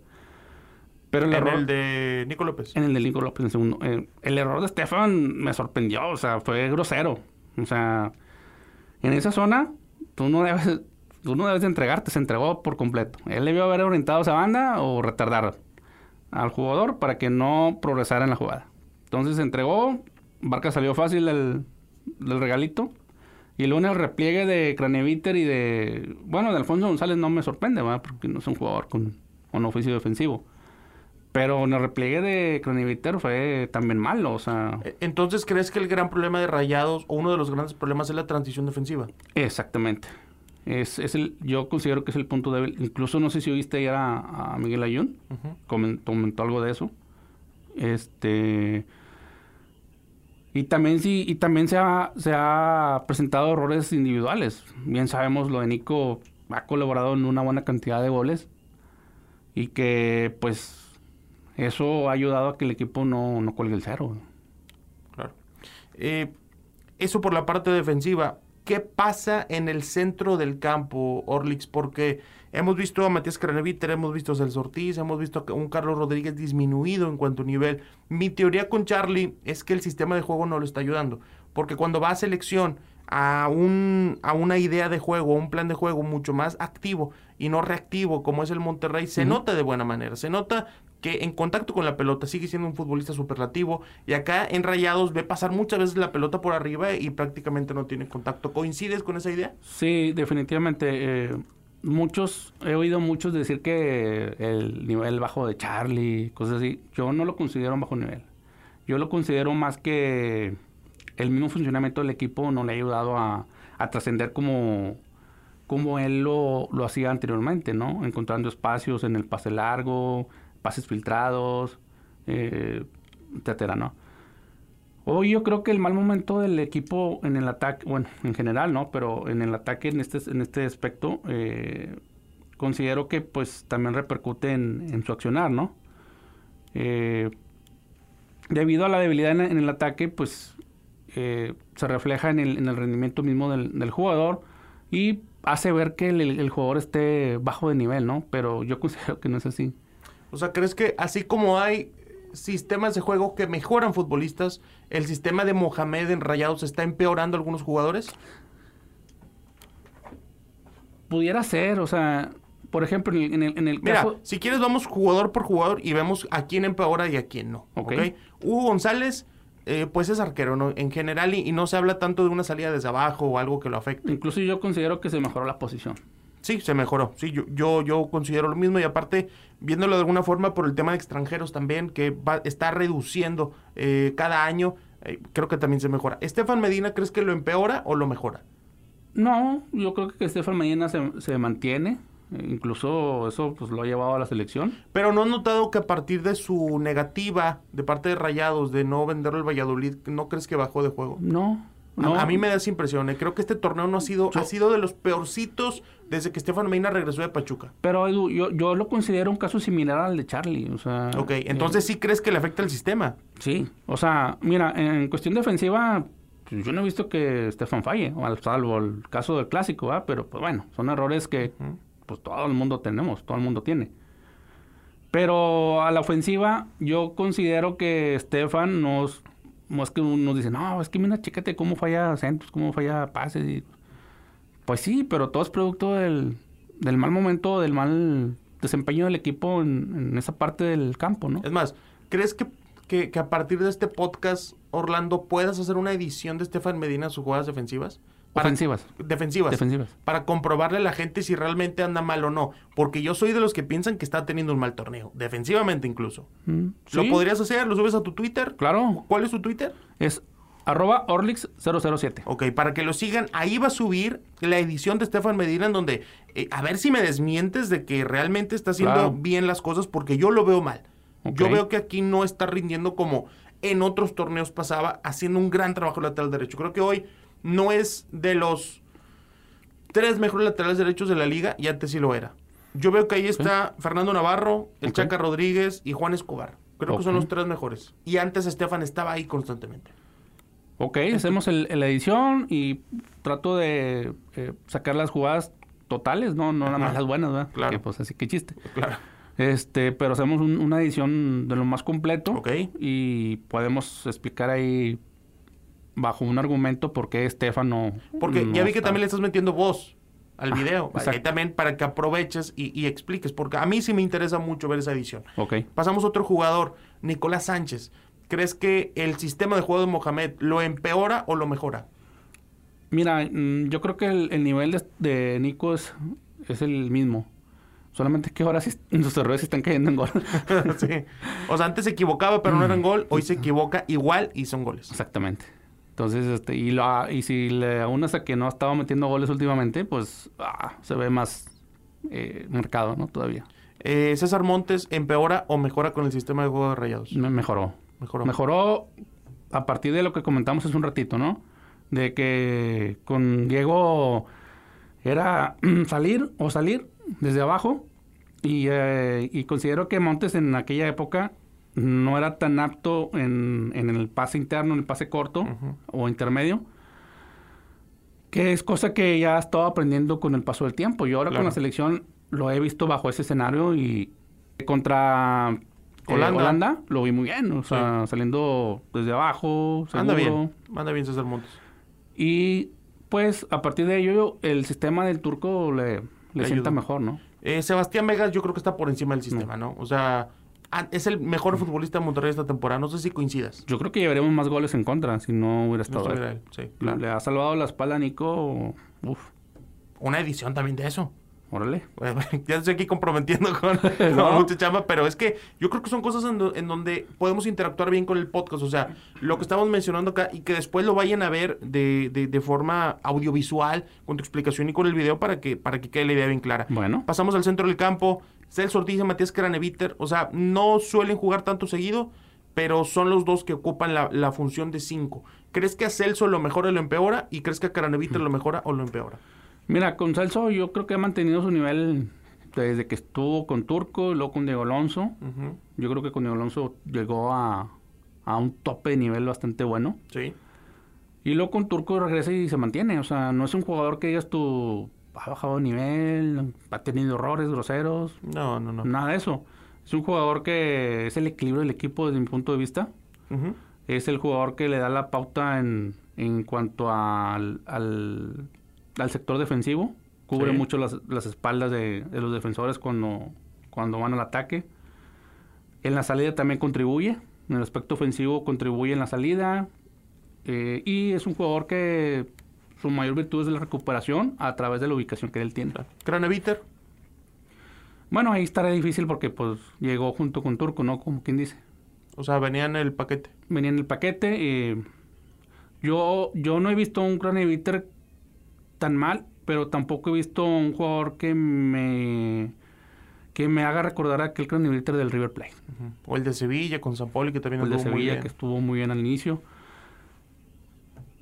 Pero el en error, el de Nico López. En el de Nico López en segundo. Eh, el error de Estefan me sorprendió. O sea, fue grosero. O sea, en esa zona, tú no debes. Tú no debes de entregarte, se entregó por completo. Él debió haber orientado a esa banda o retardar al jugador para que no progresara en la jugada. Entonces se entregó, Barca salió fácil del, del regalito. Y luego en el repliegue de Craneviter y de... Bueno, de Alfonso González no me sorprende, ¿verdad? Porque no es un jugador con un oficio defensivo. Pero en el repliegue de Craneviter fue también malo, o sea... E, entonces, ¿crees que el gran problema de Rayados, o uno de los grandes problemas, es la transición defensiva? Exactamente. Es, es el, yo considero que es el punto débil. Incluso no sé si oíste ayer a, a Miguel Ayun, comentó algo de eso. Este y también sí, y también se ha, se ha presentado errores individuales. Bien sabemos lo de Nico ha colaborado en una buena cantidad de goles. Y que pues eso ha ayudado a que el equipo no, no cuelgue el cero. Claro. Eh, eso por la parte defensiva. ¿Qué pasa en el centro del campo, Orlix? Porque hemos visto a Matías Craneviter, hemos visto a Celso Ortiz, hemos visto a un Carlos Rodríguez disminuido en cuanto a nivel. Mi teoría con Charlie es que el sistema de juego no lo está ayudando. Porque cuando va a selección a, un, a una idea de juego, un plan de juego mucho más activo y no reactivo como es el Monterrey, se nota de buena manera. Se nota que en contacto con la pelota sigue siendo un futbolista superlativo y acá en Rayados ve pasar muchas veces la pelota por arriba y prácticamente no tiene contacto. ¿Coincides con esa idea? Sí, definitivamente. Eh, muchos, he oído muchos decir que el nivel bajo de Charlie, cosas así, yo no lo considero un bajo nivel. Yo lo considero más que el mismo funcionamiento del equipo no le ha ayudado a, trascender como, como él lo, lo hacía anteriormente, ¿no? Encontrando espacios en el pase largo, pases filtrados, eh, etcétera, ¿no? Hoy yo creo que el mal momento del equipo en el ataque, bueno, en general, ¿no? Pero en el ataque, en este, en este aspecto, eh, considero que pues también repercute en, su accionar, ¿no? Eh, debido a la debilidad en, el ataque, pues se refleja en el, rendimiento mismo del, jugador y hace ver que el, jugador esté bajo de nivel, ¿no? Pero yo considero que no es así. O sea, ¿crees que así como hay sistemas de juego que mejoran futbolistas, el sistema de Mohamed en Rayados está empeorando algunos jugadores? Pudiera ser, o sea, por ejemplo, en el, en el Mira, si quieres vamos jugador por jugador y vemos a quién empeora y a quién no. ¿ok? Hugo González, eh, pues es arquero, ¿no? En general, y, y, no se habla tanto de una salida desde abajo o algo que lo afecte. Incluso yo considero que se mejoró la posición. Sí, se mejoró. Sí, yo, yo, yo considero lo mismo y aparte, viéndolo de alguna forma por el tema de extranjeros también, que va, está reduciendo eh, cada año, eh, creo que también se mejora. ¿Estefan Medina crees que lo empeora o lo mejora? No, yo creo que Estefan Medina se, se mantiene. Incluso eso pues lo ha llevado a la selección. Pero no has notado que a partir de su negativa de parte de Rayados de no venderlo el Valladolid, ¿no crees que bajó de juego? No, a, mí me da esa impresión. ¿eh? Creo que este torneo no ha sido, ha sido de los peorcitos desde que Estefan Medina regresó de Pachuca. Pero Edu, yo, yo lo considero un caso similar al de Charlie. O sea, ok, entonces sí crees que le afecta el sistema. Sí, o sea, mira, en cuestión defensiva, pues, yo no he visto que Estefan falle, salvo el caso del clásico, ¿verdad? pero pues bueno, son errores que pues todo el mundo tenemos, todo el mundo tiene. Pero a la ofensiva, yo considero que Estefan nos es que nos dice, no, es que mira, chécate cómo falla centros, cómo falla pases. pues sí, pero todo es producto del, del mal momento, del mal desempeño del equipo en, esa parte del campo, ¿no? Es más, ¿crees que, que, que, a partir de este podcast, Orlando, puedas hacer una edición de Estefan Medina en sus jugadas defensivas? Defensivas. Defensivas. Defensivas. Para comprobarle a la gente si realmente anda mal o no. Porque yo soy de los que piensan que está teniendo un mal torneo. Defensivamente incluso. Mm, ¿Lo podrías hacer? ¿Lo subes a tu Twitter? Claro. ¿Cuál es tu Twitter? Es Arroba Orlix007. Ok, para que lo sigan, ahí va a subir la edición de Stefan Medina en donde, eh, a ver si me desmientes de que realmente está haciendo Claro. bien las cosas porque yo lo veo mal. Yo veo que aquí no está rindiendo como en otros torneos pasaba, haciendo un gran trabajo lateral derecho. Creo que hoy no es de los tres mejores laterales derechos de la liga y antes sí lo era. Yo veo que ahí está Fernando Navarro, el. Chaca Rodríguez y Juan Escobar. Creo que son los tres mejores. Y antes Estefan estaba ahí constantemente. Ok, hacemos el- la edición y trato de eh, sacar las jugadas totales, no, no nada más las buenas, ¿verdad? Claro. Que, pues así que chiste. Claro. Este, pero hacemos un- una edición de lo más completo Ok. y podemos explicar ahí bajo un argumento por qué Estefano. Porque no ya vi que está. también le estás metiendo voz al video. exacto. Ahí también para que aproveches y, y expliques. Porque a mí sí me interesa mucho ver esa edición. Ok. Pasamos a otro jugador, Nicolás Sánchez. ¿Crees que el sistema de juego de Mohamed lo empeora o lo mejora? Mira, mm, yo creo que el, el nivel de, de Nico es, es el mismo. Solamente que ahora sí sus errores están cayendo en gol. sí. O sea, antes se equivocaba, pero no eran gol. Hoy se equivoca igual y son goles. Exactamente. Entonces, este, y, lo, y si le aunas a que no estaba metiendo goles últimamente, pues ah, se ve más eh, marcado, ¿no? Todavía. Eh, César Montes, ¿empeora o mejora con el sistema de juego de rayados? Me mejoró. Mejoró. Mejoró a partir de lo que comentamos hace un ratito, ¿no? De que con Diego era salir o salir desde abajo. Y, eh, y considero que Montes en aquella época no era tan apto en, en el pase interno, en el pase corto o intermedio. Que es cosa que ya estaba aprendiendo con el paso del tiempo. Yo ahora Claro. con la selección lo he visto bajo ese escenario y contra eh, Holanda. Holanda. lo vi muy bien. O sea, saliendo desde abajo, seguro. Anda bien. Anda bien César Montes. Y pues a partir de ello el sistema del turco le, le sienta mejor, ¿no? Eh, Sebastián Vegas yo creo que está por encima del sistema, ¿no? O sea, es el mejor futbolista de Monterrey esta temporada. No sé si coincidas. Yo creo que llevaríamos más goles en contra si no hubiera No estado estuviera él. él, sí, Le- claro. Le ha salvado la espalda a Nico. Uf, Una edición también de eso. órale. Bueno, ya estoy aquí comprometiendo con, No. mucha chamba, pero es que yo creo que son cosas en, do- en donde podemos interactuar bien con el podcast. O sea, lo que estamos mencionando acá y que después lo vayan a ver de, de- de forma audiovisual, con tu explicación y con el video para que, para que quede la idea bien clara. Bueno, Pasamos al centro del campo. Celso Ortiz y Matías Craneviter. O sea, no suelen jugar tanto seguido, pero son los dos que ocupan la, la función de cinco. ¿Crees que a Celso lo mejora o lo empeora? ¿Y crees que a Craneviter lo mejora o lo empeora? mira, con Celso yo creo que ha mantenido su nivel desde que estuvo con Turco luego con Diego Alonso. Yo creo que con Diego Alonso llegó a, a un tope de nivel bastante bueno. Sí. Y luego con Turco regresa y se mantiene. O sea, no es un jugador que digas tú ha bajado de nivel, ha tenido errores groseros, No, no, no. nada de eso. Es un jugador que es el equilibrio del equipo desde mi punto de vista. Es el jugador que le da la pauta en, en cuanto al, al, al sector defensivo. Cubre Sí. mucho las, las espaldas de, de los defensores cuando, cuando van al ataque. En la salida también contribuye. En el aspecto ofensivo contribuye en la salida. Eh, y es un jugador que su mayor virtud es la recuperación a través de la ubicación que él tiene. Craneviter. Bueno, ahí estará difícil porque pues llegó junto con Turco, ¿no? Como quien dice. O sea, venía en el paquete. venía en el paquete. eh, yo, yo no he visto un Craneviter tan mal, pero tampoco he visto un jugador que me que me haga recordar a aquel Craneviter del River Plate. O el de Sevilla con San Poli, que también El de anduvo muy Sevilla, bien. que estuvo muy bien al inicio.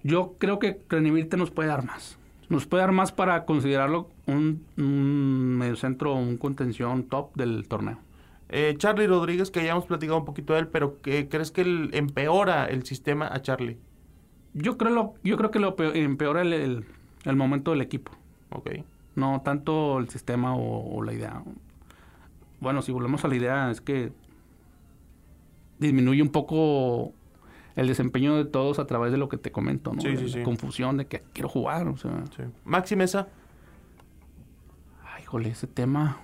Yo creo que Craneviter nos puede dar más. Nos puede dar más para considerarlo un, un mediocentro, un contención top del torneo. Eh, Charlie Rodríguez, que ya hemos platicado un poquito de él, pero que ¿crees que él empeora el sistema a Charlie? Yo creo, lo, yo creo que lo peor- empeora el, el- el momento del equipo. Ok. No tanto el sistema o, o la idea. Bueno, si volvemos a la idea, es que disminuye un poco el desempeño de todos a través de lo que te comento, ¿no? Sí, De sí, la sí. confusión de que quiero jugar, o sea... Sí. Maxi Mesa. Ay, jole, ese tema...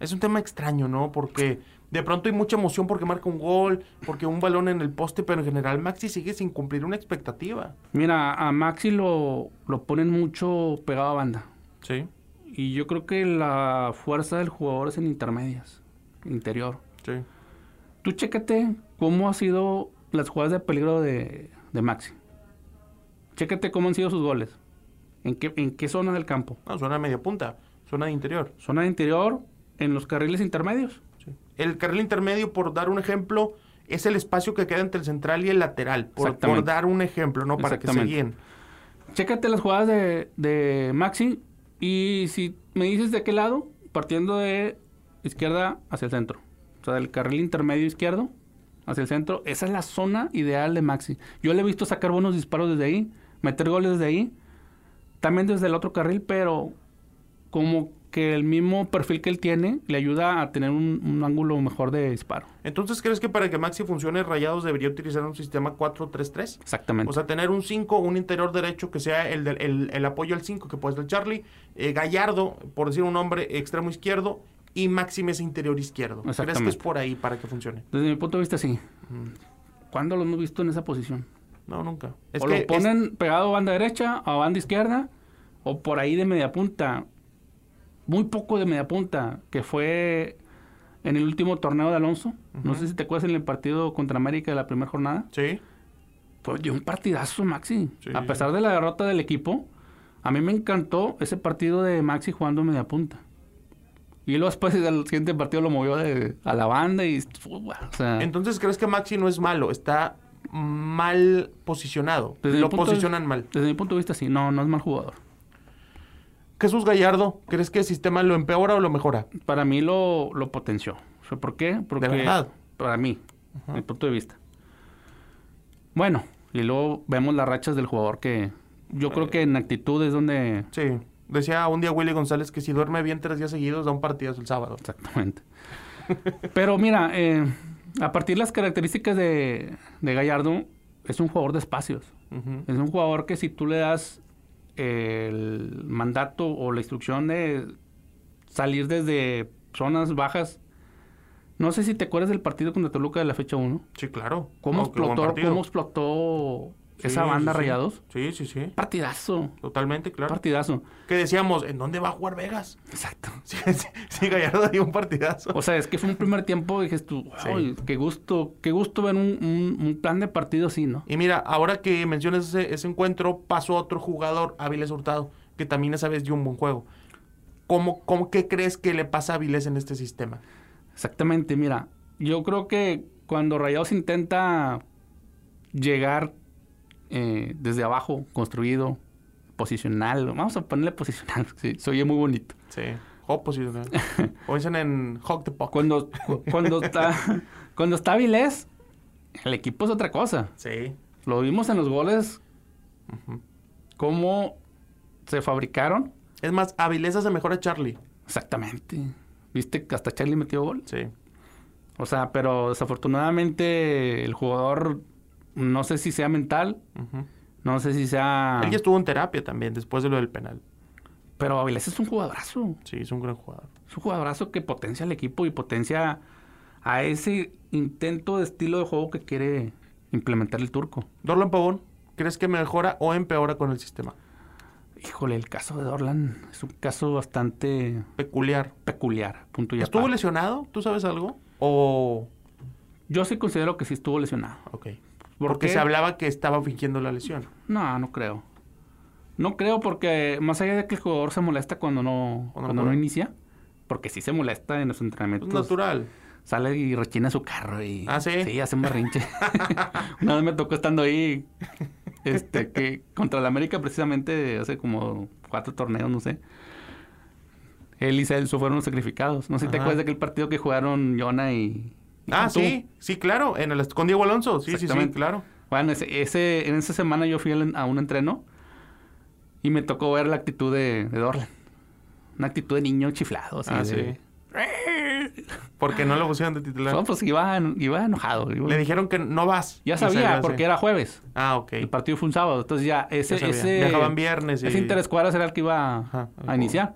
Es un tema extraño, ¿no? Porque de pronto hay mucha emoción porque marca un gol, porque un balón en el poste, pero en general Maxi sigue sin cumplir una expectativa. Mira, a Maxi lo, lo ponen mucho pegado a banda. Sí. Y yo creo que la fuerza del jugador es en intermedias, interior. Sí. Tú chécate cómo ha sido las jugadas de peligro de, de Maxi. Chécate cómo han sido sus goles. ¿En qué, en qué zona del campo? No, zona de media punta, zona de interior. Zona de interior, en los carriles intermedios. Sí. El carril intermedio, por dar un ejemplo, es el espacio que queda entre el central y el lateral. Por, dar un ejemplo, ¿no? Para que se guíen. Chécate las jugadas de, de Maxi y si me dices de qué lado, partiendo de izquierda hacia el centro. O sea, del carril intermedio izquierdo hacia el centro. Esa es la zona ideal de Maxi. Yo le he visto sacar buenos disparos desde ahí, meter goles desde ahí. También desde el otro carril, pero como que el mismo perfil que él tiene le ayuda a tener un, un ángulo mejor de disparo. Entonces, ¿crees que para que Maxi funcione, Rayados debería utilizar un sistema 4-3-3? Exactamente. O sea, tener un 5, un interior derecho que sea el, del- el, el apoyo al 5, que puede ser Charlie, eh, Gallardo, por decir un nombre, extremo izquierdo, y Maxi Mesa interior izquierdo. ¿Crees que es por ahí para que funcione? desde mi punto de vista, sí. ¿Cuándo lo hemos visto en esa posición? No, nunca. Es o que lo es- ponen pegado a banda derecha o a banda izquierda, o por ahí de media punta. Muy poco de media punta, que fue en el último torneo de Alonso. No sé si te acuerdas en el partido contra América de la primera jornada. Sí. Pues dio un partidazo Maxi. Sí. A pesar de la derrota del equipo, a mí me encantó ese partido de Maxi jugando media punta. Y luego después del siguiente partido lo movió de- a la banda y... o sea, Entonces, ¿crees que Maxi no es malo? Está mal posicionado. Lo de- posicionan mal. Desde mi punto de vista, sí. No, no es mal jugador. Jesús Gallardo, ¿crees que el sistema lo empeora o lo mejora? Para mí lo, lo potenció. O sea, ¿Por qué? Porque verdad? para mí, mi punto de vista. Bueno, y luego vemos las rachas del jugador que yo creo que en actitud es donde... Sí. Decía un día Willy González que si duerme bien tres días seguidos da un partidazo el sábado. Exactamente. Pero mira, eh, a partir de las características de, de Gallardo, es un jugador de espacios. Es un jugador que si tú le das el mandato o la instrucción de salir desde zonas bajas, no sé si te acuerdas del partido contra Toluca de la fecha 1. Sí, claro. ¿Cómo, explotó, partido. ¿Cómo explotó Sí, esa banda sí. Rayados? Sí, sí, sí. Partidazo. Totalmente, claro. Partidazo. que decíamos, ¿en dónde va a jugar Vegas? Exacto. Sí, Gallardo dio un partidazo. O sea, es que fue un primer tiempo dices tú. "Ay, qué gusto, qué gusto ver un, un- un plan de partido así, ¿no? Y mira, ahora que mencionas ese, ese encuentro, pasó otro jugador, Avilés Hurtado, que también esa vez dio un buen juego. ¿Cómo, cómo, ¿Qué crees que le pasa a Avilés en este sistema? Exactamente, mira, yo creo que cuando Rayados intenta llegar eh, desde abajo, construido, posicional, vamos a ponerle posicional, sí, se oye muy bonito. Sí. Hop posicional. o dicen en Hawk the Puck. Cuando, cu- cuando está, cuando está Vilés, el equipo es otra cosa. Sí. Lo vimos en los goles, cómo se fabricaron. Es más, Avilés hace mejor a Charlie. Exactamente. Viste que hasta Charlie metió gol. Sí. O sea, pero desafortunadamente el jugador, no sé si sea mental, no sé si sea... Él ya estuvo en terapia también después de lo del penal. Pero Avilés es un jugadorazo. Sí, es un gran jugador. Es un jugadorazo que potencia al equipo y potencia a ese intento de estilo de juego que quiere implementar el turco. Dorlan Pavón, ¿crees que mejora o empeora con el sistema? Híjole, el caso de Dorlan es un caso bastante Peculiar. peculiar. Punto y ¿Estuvo aparte. lesionado? ¿Tú sabes algo? O... Yo sí considero que sí estuvo lesionado. Ok. ¿Por Porque se hablaba que estaba fingiendo la lesión. No, no creo. No creo porque más allá de que el jugador se molesta cuando no, Cuando no cuando no juega. inicia, porque sí se molesta en los Es entrenamientos. natural. Sale y rechina su carro y... ¿Ah, sí? Sí, hace un berrinche. Una vez me tocó estando ahí, este, que contra la América precisamente hace como cuatro torneos, no sé. Él y Celso fueron los sacrificados. No sé si te acuerdas de aquel partido que jugaron Yona y... Ah, tú. sí, sí, claro, en el, con Diego Alonso, sí, sí, sí, claro. Bueno, ese, ese- en esa semana yo fui a un entreno y me tocó ver la actitud de, de Dorlan. Una actitud de niño chiflado, así Ah, de- Porque no lo pusieron de titular. No, pues iba, iba enojado. iba- Le dijeron que no vas. ya sabía, porque era jueves. Ah, ok. El partido fue un sábado. Entonces ya ese... Ya ese Viajaban viernes y- Ese interescuadras era el que iba Ajá, a iniciar.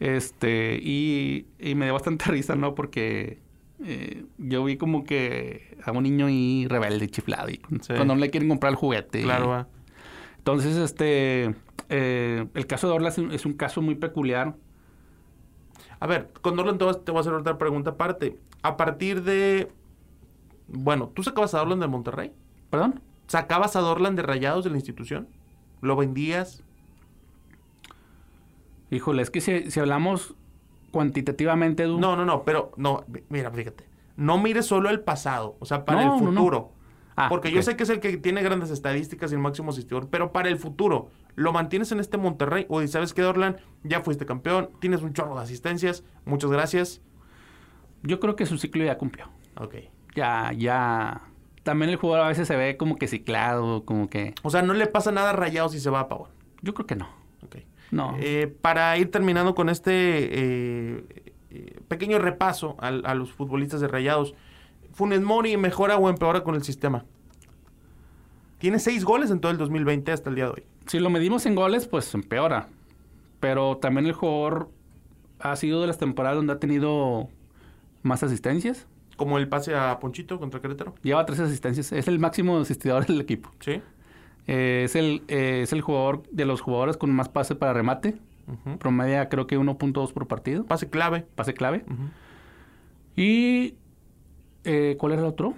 Este, y, y me dio bastante risa, ¿no? Porque eh, yo vi como que a un niño ahí rebelde, chiflado, y Sí. cuando no le quieren comprar el juguete. Claro, va. Entonces, este, eh, el caso de Orla es un, caso muy peculiar. A ver, con Dorlan te voy a- te voy a hacer otra pregunta aparte. A partir de... Bueno, ¿tú sacabas a Dorlan del Monterrey? ¿Perdón? ¿Sacabas a Dorlan de rayados de la institución? ¿Lo vendías? Híjole, es que si, si hablamos cuantitativamente, Edu, No, no, no, pero no, mi- mira, fíjate. No mires solo el pasado, o sea, para No, el no, no. futuro. Ah, Porque yo sé que es el que tiene grandes estadísticas y el máximo asistidor, pero para el futuro, ¿lo mantienes en este Monterrey? O ¿sabes qué, Dorlan? Ya fuiste campeón, tienes un chorro de asistencias, muchas gracias. yo creo que su ciclo ya cumplió. Ok. Ya, ya. También el jugador a veces se ve como que ciclado, como que. O sea, no le pasa nada a Rayados si se va a Pavón. Yo creo que no. No. Eh, para ir terminando con este eh, eh, pequeño repaso a, los futbolistas de Rayados, Funes Mori mejora o empeora con el sistema. Tiene seis goles en todo el 2020 hasta el día de hoy. Si lo medimos en goles, pues empeora. Pero también el jugador ha sido de las temporadas donde ha tenido más asistencias. Como el pase a Ponchito contra Querétaro. Lleva tres asistencias. Es el máximo asistidor del equipo. Sí. Eh, es, el, eh, es el jugador de los jugadores con más pase para remate. Promedia creo que 1.2 por partido. Pase clave. Pase clave. Y... eh, ¿Cuál era el otro?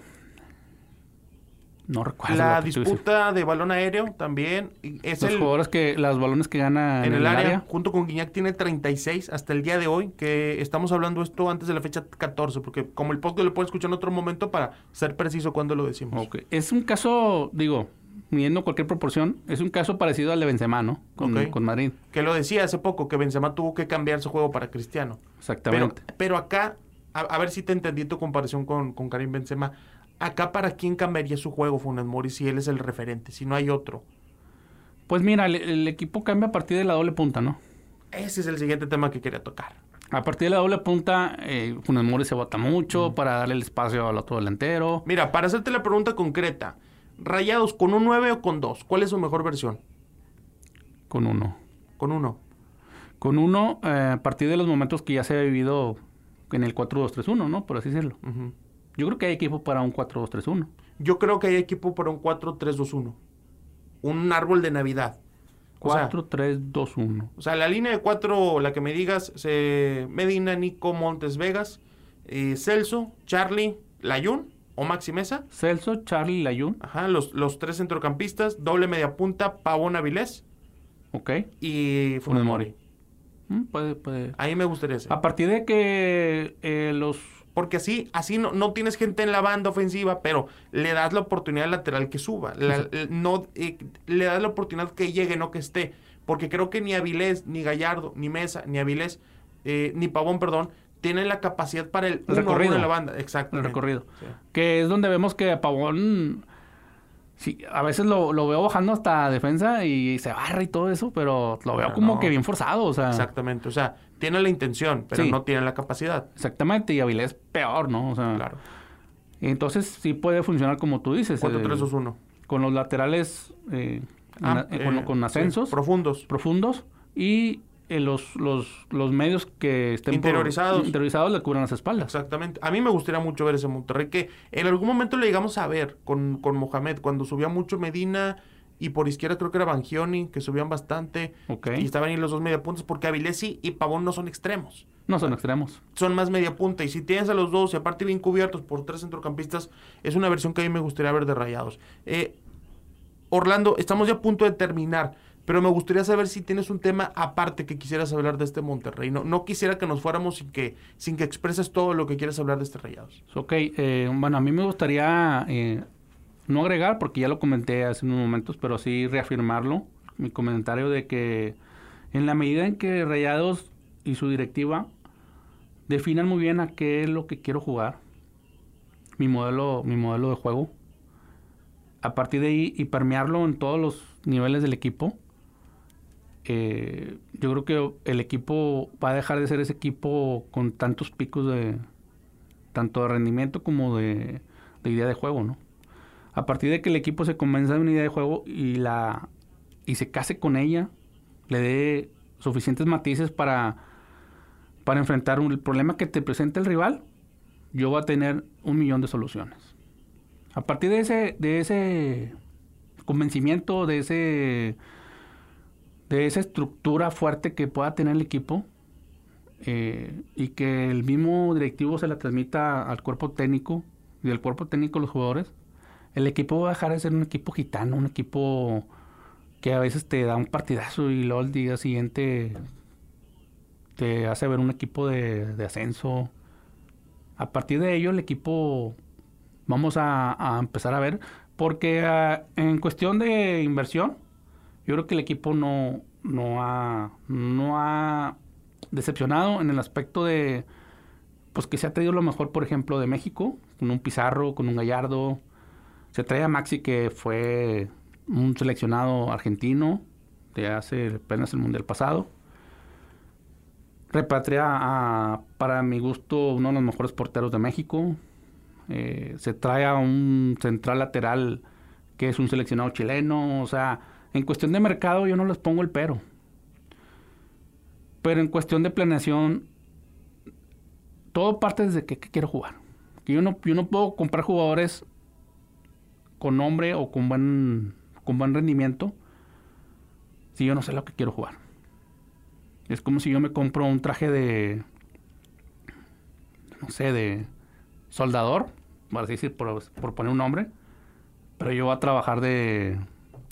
No recuerdo. La disputa de balón aéreo también. Es Los el, jugadores que... Los balones que gana en el área, junto con Guiñac, tiene 36 hasta el día de hoy, que estamos hablando esto antes de la fecha 14, porque como el podcast lo puede escuchar en otro momento para ser preciso cuando lo decimos. Ok. Es un caso, digo, midiendo cualquier proporción, es un caso parecido al de Benzema, ¿no? Con, Ok. con Madrid. Que lo decía hace poco, que Benzema tuvo que cambiar su juego para Cristiano. Exactamente. pero acá, a, a ver si te entendí tu comparación con, con Karim Benzema. Acá, ¿para quién cambiaría su juego Funes Mori si él es el referente? Si no hay otro. Pues mira, el, el equipo cambia a partir de la doble punta, ¿no? Ese es el siguiente tema que quería tocar. A partir de la doble punta, eh, Funes Mori se bota mucho para darle el espacio al otro delantero. Mira, para hacerte la pregunta concreta, ¿Rayados con un 9 o con 2? ¿Cuál es su mejor versión? Con uno. Con uno. Con uno, eh, a partir de los momentos que ya se ha vivido en el 4-2-3-1, ¿no? Por así decirlo. Ujú. Yo creo que hay equipo para un 4-2-3-1. Yo creo que hay equipo para un 4-3-2-1. Un árbol de Navidad. O sea, 4-3-2-1. O sea, la línea de cuatro, la que me digas, se- Medina, Nico, Montes, Vegas, eh, Celso, Charlie, Layun o Maxi Mesa. Celso, Charlie, Layun. Ajá, los, los tres centrocampistas, doble media punta, Pavón Avilés Ok. y Funes Mori. Mm, Puede, puede. Ahí me gustaría ese. A partir de que eh, los... Porque así, así no, no tienes gente en la banda ofensiva, pero le das la oportunidad al lateral que suba. La- no, eh, le das la oportunidad que llegue, no que esté. Porque creo que ni Avilés, ni Gallardo, ni Mesa, ni Avilés, eh, ni Pavón, perdón, tienen la capacidad para el, recorrido. en la banda. Exacto. El recorrido. Sí. Que es donde vemos que Pavón... Sí, a veces lo, lo veo bajando hasta defensa y se barra y todo eso, pero lo veo Pero como no. que bien forzado, o sea... Exactamente. O sea, tiene la intención, pero Sí. no tiene la capacidad. Exactamente, y Avilés peor, ¿no? O sea, Claro. entonces sí puede funcionar como tú dices. eh, 4-3-2-1. con los laterales eh, Ah, en- eh, con, eh, sí, ascensos profundos. profundos y eh, los, los, los medios que estén por- Interiorizados. interiorizados le cubran las espaldas. Exactamente. A mí me gustaría mucho ver ese Monterrey que en algún momento le llegamos a ver con, con Mohamed cuando subía mucho Medina y por izquierda creo que era Bangioni, que subían bastante Ok. y estaban ahí los dos mediapuntas porque Avilesi y Pavón no son extremos. No son extremos. Son más media punta y si tienes a los dos y aparte bien cubiertos por tres centrocampistas, es una versión que a mí me gustaría ver de Rayados. Eh, Orlando, estamos ya a punto de terminar, pero me gustaría saber si tienes un tema aparte que quisieras hablar de este Monterrey. No, no quisiera que nos fuéramos sin que, sin que expreses todo lo que quieres hablar de este Rayados. Ok, eh, bueno, a mí me gustaría eh, no agregar, porque ya lo comenté hace unos momentos, pero sí reafirmarlo, mi comentario de que en la medida en que Rayados y su directiva definan muy bien a qué es lo que quiero jugar, mi modelo, mi modelo de juego, a partir de ahí y permearlo en todos los niveles del equipo, eh, yo creo que el equipo va a dejar de ser ese equipo con tantos picos de tanto de rendimiento como de, de idea de juego, ¿no? A partir de que el equipo se convenza de una idea de juego y la y se case con ella, le dé suficientes matices para para enfrentar un, el problema que te presenta el rival, yo voy a tener un millón de soluciones. A partir de ese de ese convencimiento, de ese de esa estructura fuerte que pueda tener el equipo eh, y que el mismo directivo se la transmita al cuerpo técnico y del cuerpo técnico a los jugadores, el equipo va a dejar de ser un equipo gitano, un equipo que a veces te da un partidazo y luego el día siguiente te hace ver un equipo de, ascenso. A partir de ello, el equipo vamos a, a empezar a ver, porque ah, en cuestión de inversión, yo creo que el equipo no, no, ha, no ha decepcionado en el aspecto de pues que se ha traído lo mejor, por ejemplo, de México, con un Pizarro, con un Gallardo. Se trae a Maxi, que fue un seleccionado argentino de hace apenas el Mundial pasado. Repatria a, para mi gusto, uno de los mejores porteros de México. Eh, se trae a un central lateral que es un seleccionado chileno. O sea, en cuestión de mercado yo no les pongo el pero. Pero en cuestión de planeación, todo parte desde que, quiero jugar. Yo no, yo no puedo comprar jugadores con nombre o con buen, con buen rendimiento si yo no sé lo que quiero jugar. Es como si yo me compro un traje de, no sé, de soldador, por así decir, por, por poner un nombre, pero yo voy a trabajar de...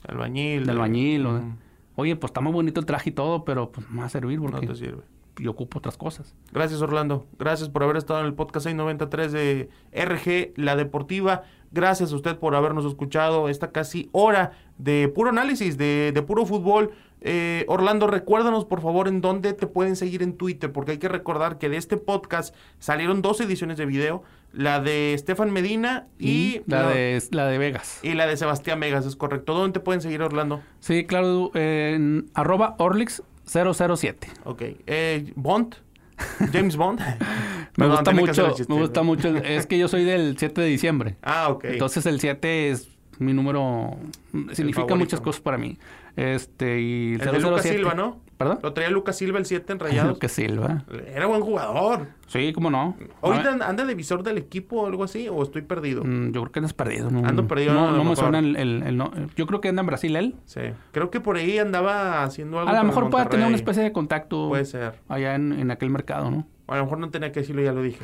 Albañil. De albañil. o de- Ujú. Oye, pues está muy bonito el traje y todo, pero pues no me va a servir No porque te sirve. yo ocupo otras cosas. Gracias, Orlando. Gracias por haber estado en el podcast 693 de RG La Deportiva. Gracias a usted por habernos escuchado esta casi hora de puro análisis, de, de puro fútbol. Eh, Orlando, recuérdanos por favor en dónde te pueden seguir en Twitter, porque hay que recordar que de este podcast salieron dos ediciones de video, la de Estefan Medina y, la, de, la de Vegas. y la de Sebastián Megas, es correcto. ¿Dónde te pueden seguir, Orlando? Sí, claro, en arroba Orlix007. Ok. Eh, Bond. James Bond. Me gusta que hacer el mucho, me gusta mucho. Es que yo soy del 7 de diciembre. Ah, ok. Entonces el 7 es mi número... Significa muchas cosas para mí. Este, y El de Lucas 007. Silva, ¿no? ¿Perdón? Lo traía Lucas Silva el 7 en Rayados. Lucas Silva. Era buen jugador. Sí, cómo no. ¿Ahorita ver, anda de visor del equipo o algo así? ¿O estoy perdido? mm, yo creo que andas perdido. No, Ando perdido, No, lo no me suena el, el- el no- Yo creo que anda en Brasil él. Sí. Creo que por ahí andaba haciendo algo A lo mejor puede tener una especie de contacto Puede ser. allá en, en aquel mercado, ¿no? A lo mejor no tenía que decirlo, ya lo dije.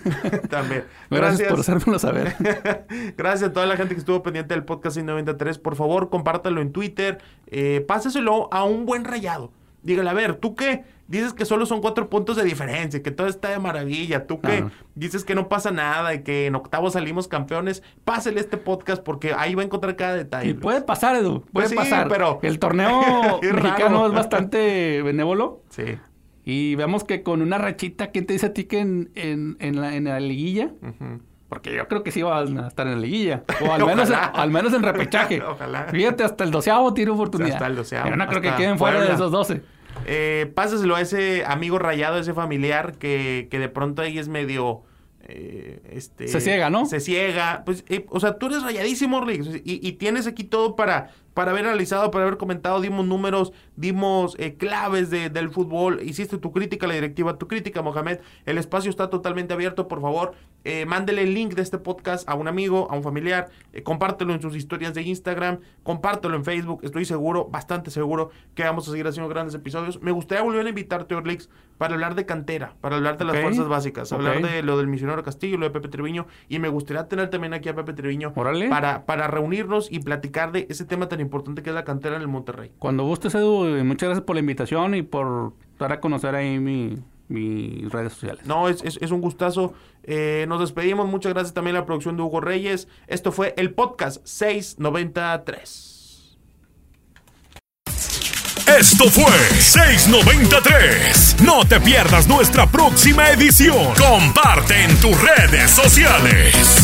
También. Gracias, por hacérmelo saber. Gracias a toda la gente que estuvo pendiente del podcast 93. Por favor, compártalo en Twitter. Eh, páseselo a un buen rayado. Dígale, a ver, ¿tú qué? Dices que solo son cuatro puntos de diferencia, que todo está de maravilla. ¿Tú qué? Dices que no pasa nada y que en octavo salimos campeones. Pásele este podcast porque ahí va a encontrar cada detalle. Y puede pasar, Edu. Puede Pues sí, pasar. pero- El torneo mexicano es bastante benévolo. Sí. Y vemos que con una rachita, ¿quién te dice a ti que en, en, en la, en la liguilla? Ujú. Porque yo creo que sí va a estar en la liguilla. O al menos, al menos en repechaje. Ojalá. Fíjate, hasta el doceavo tiene oportunidad. Hasta el doceavo, Yo no creo que queden fuera de esos doce. Eh, pásaselo a ese amigo rayado, ese familiar que, que de pronto ahí es medio. eh, este, Se ciega, ¿no? Se ciega. Pues, eh, o sea, tú eres rayadísimo, Orlix, y, y tienes aquí todo para, para haber analizado, para haber comentado. Dimos números, dimos eh, claves de- del fútbol. Hiciste tu crítica la directiva, tu crítica, Mohamed. El espacio está totalmente abierto. Por favor, eh, mándele el link de este podcast a un amigo, a un familiar. eh, compártelo en sus historias de Instagram. Compártelo en Facebook. Estoy seguro, bastante seguro, que vamos a seguir haciendo grandes episodios. Me gustaría volver a invitarte, Orlix, para hablar de cantera, para hablar de las fuerzas básicas, hablar de lo del misionero Castillo, lo de Pepe Treviño. Y me gustaría tener también aquí a Pepe Treviño para, para reunirnos y platicar de ese tema tan importante que es la cantera en el Monterrey. Cuando gustes, Edu, y muchas gracias por la invitación y por dar a conocer ahí mi, mis redes sociales. No, es, es- es un gustazo. Eh, nos despedimos. Muchas gracias también a la producción de Hugo Reyes. Esto fue el podcast 693. Esto fue 693. No te pierdas nuestra próxima edición. Comparte en tus redes sociales.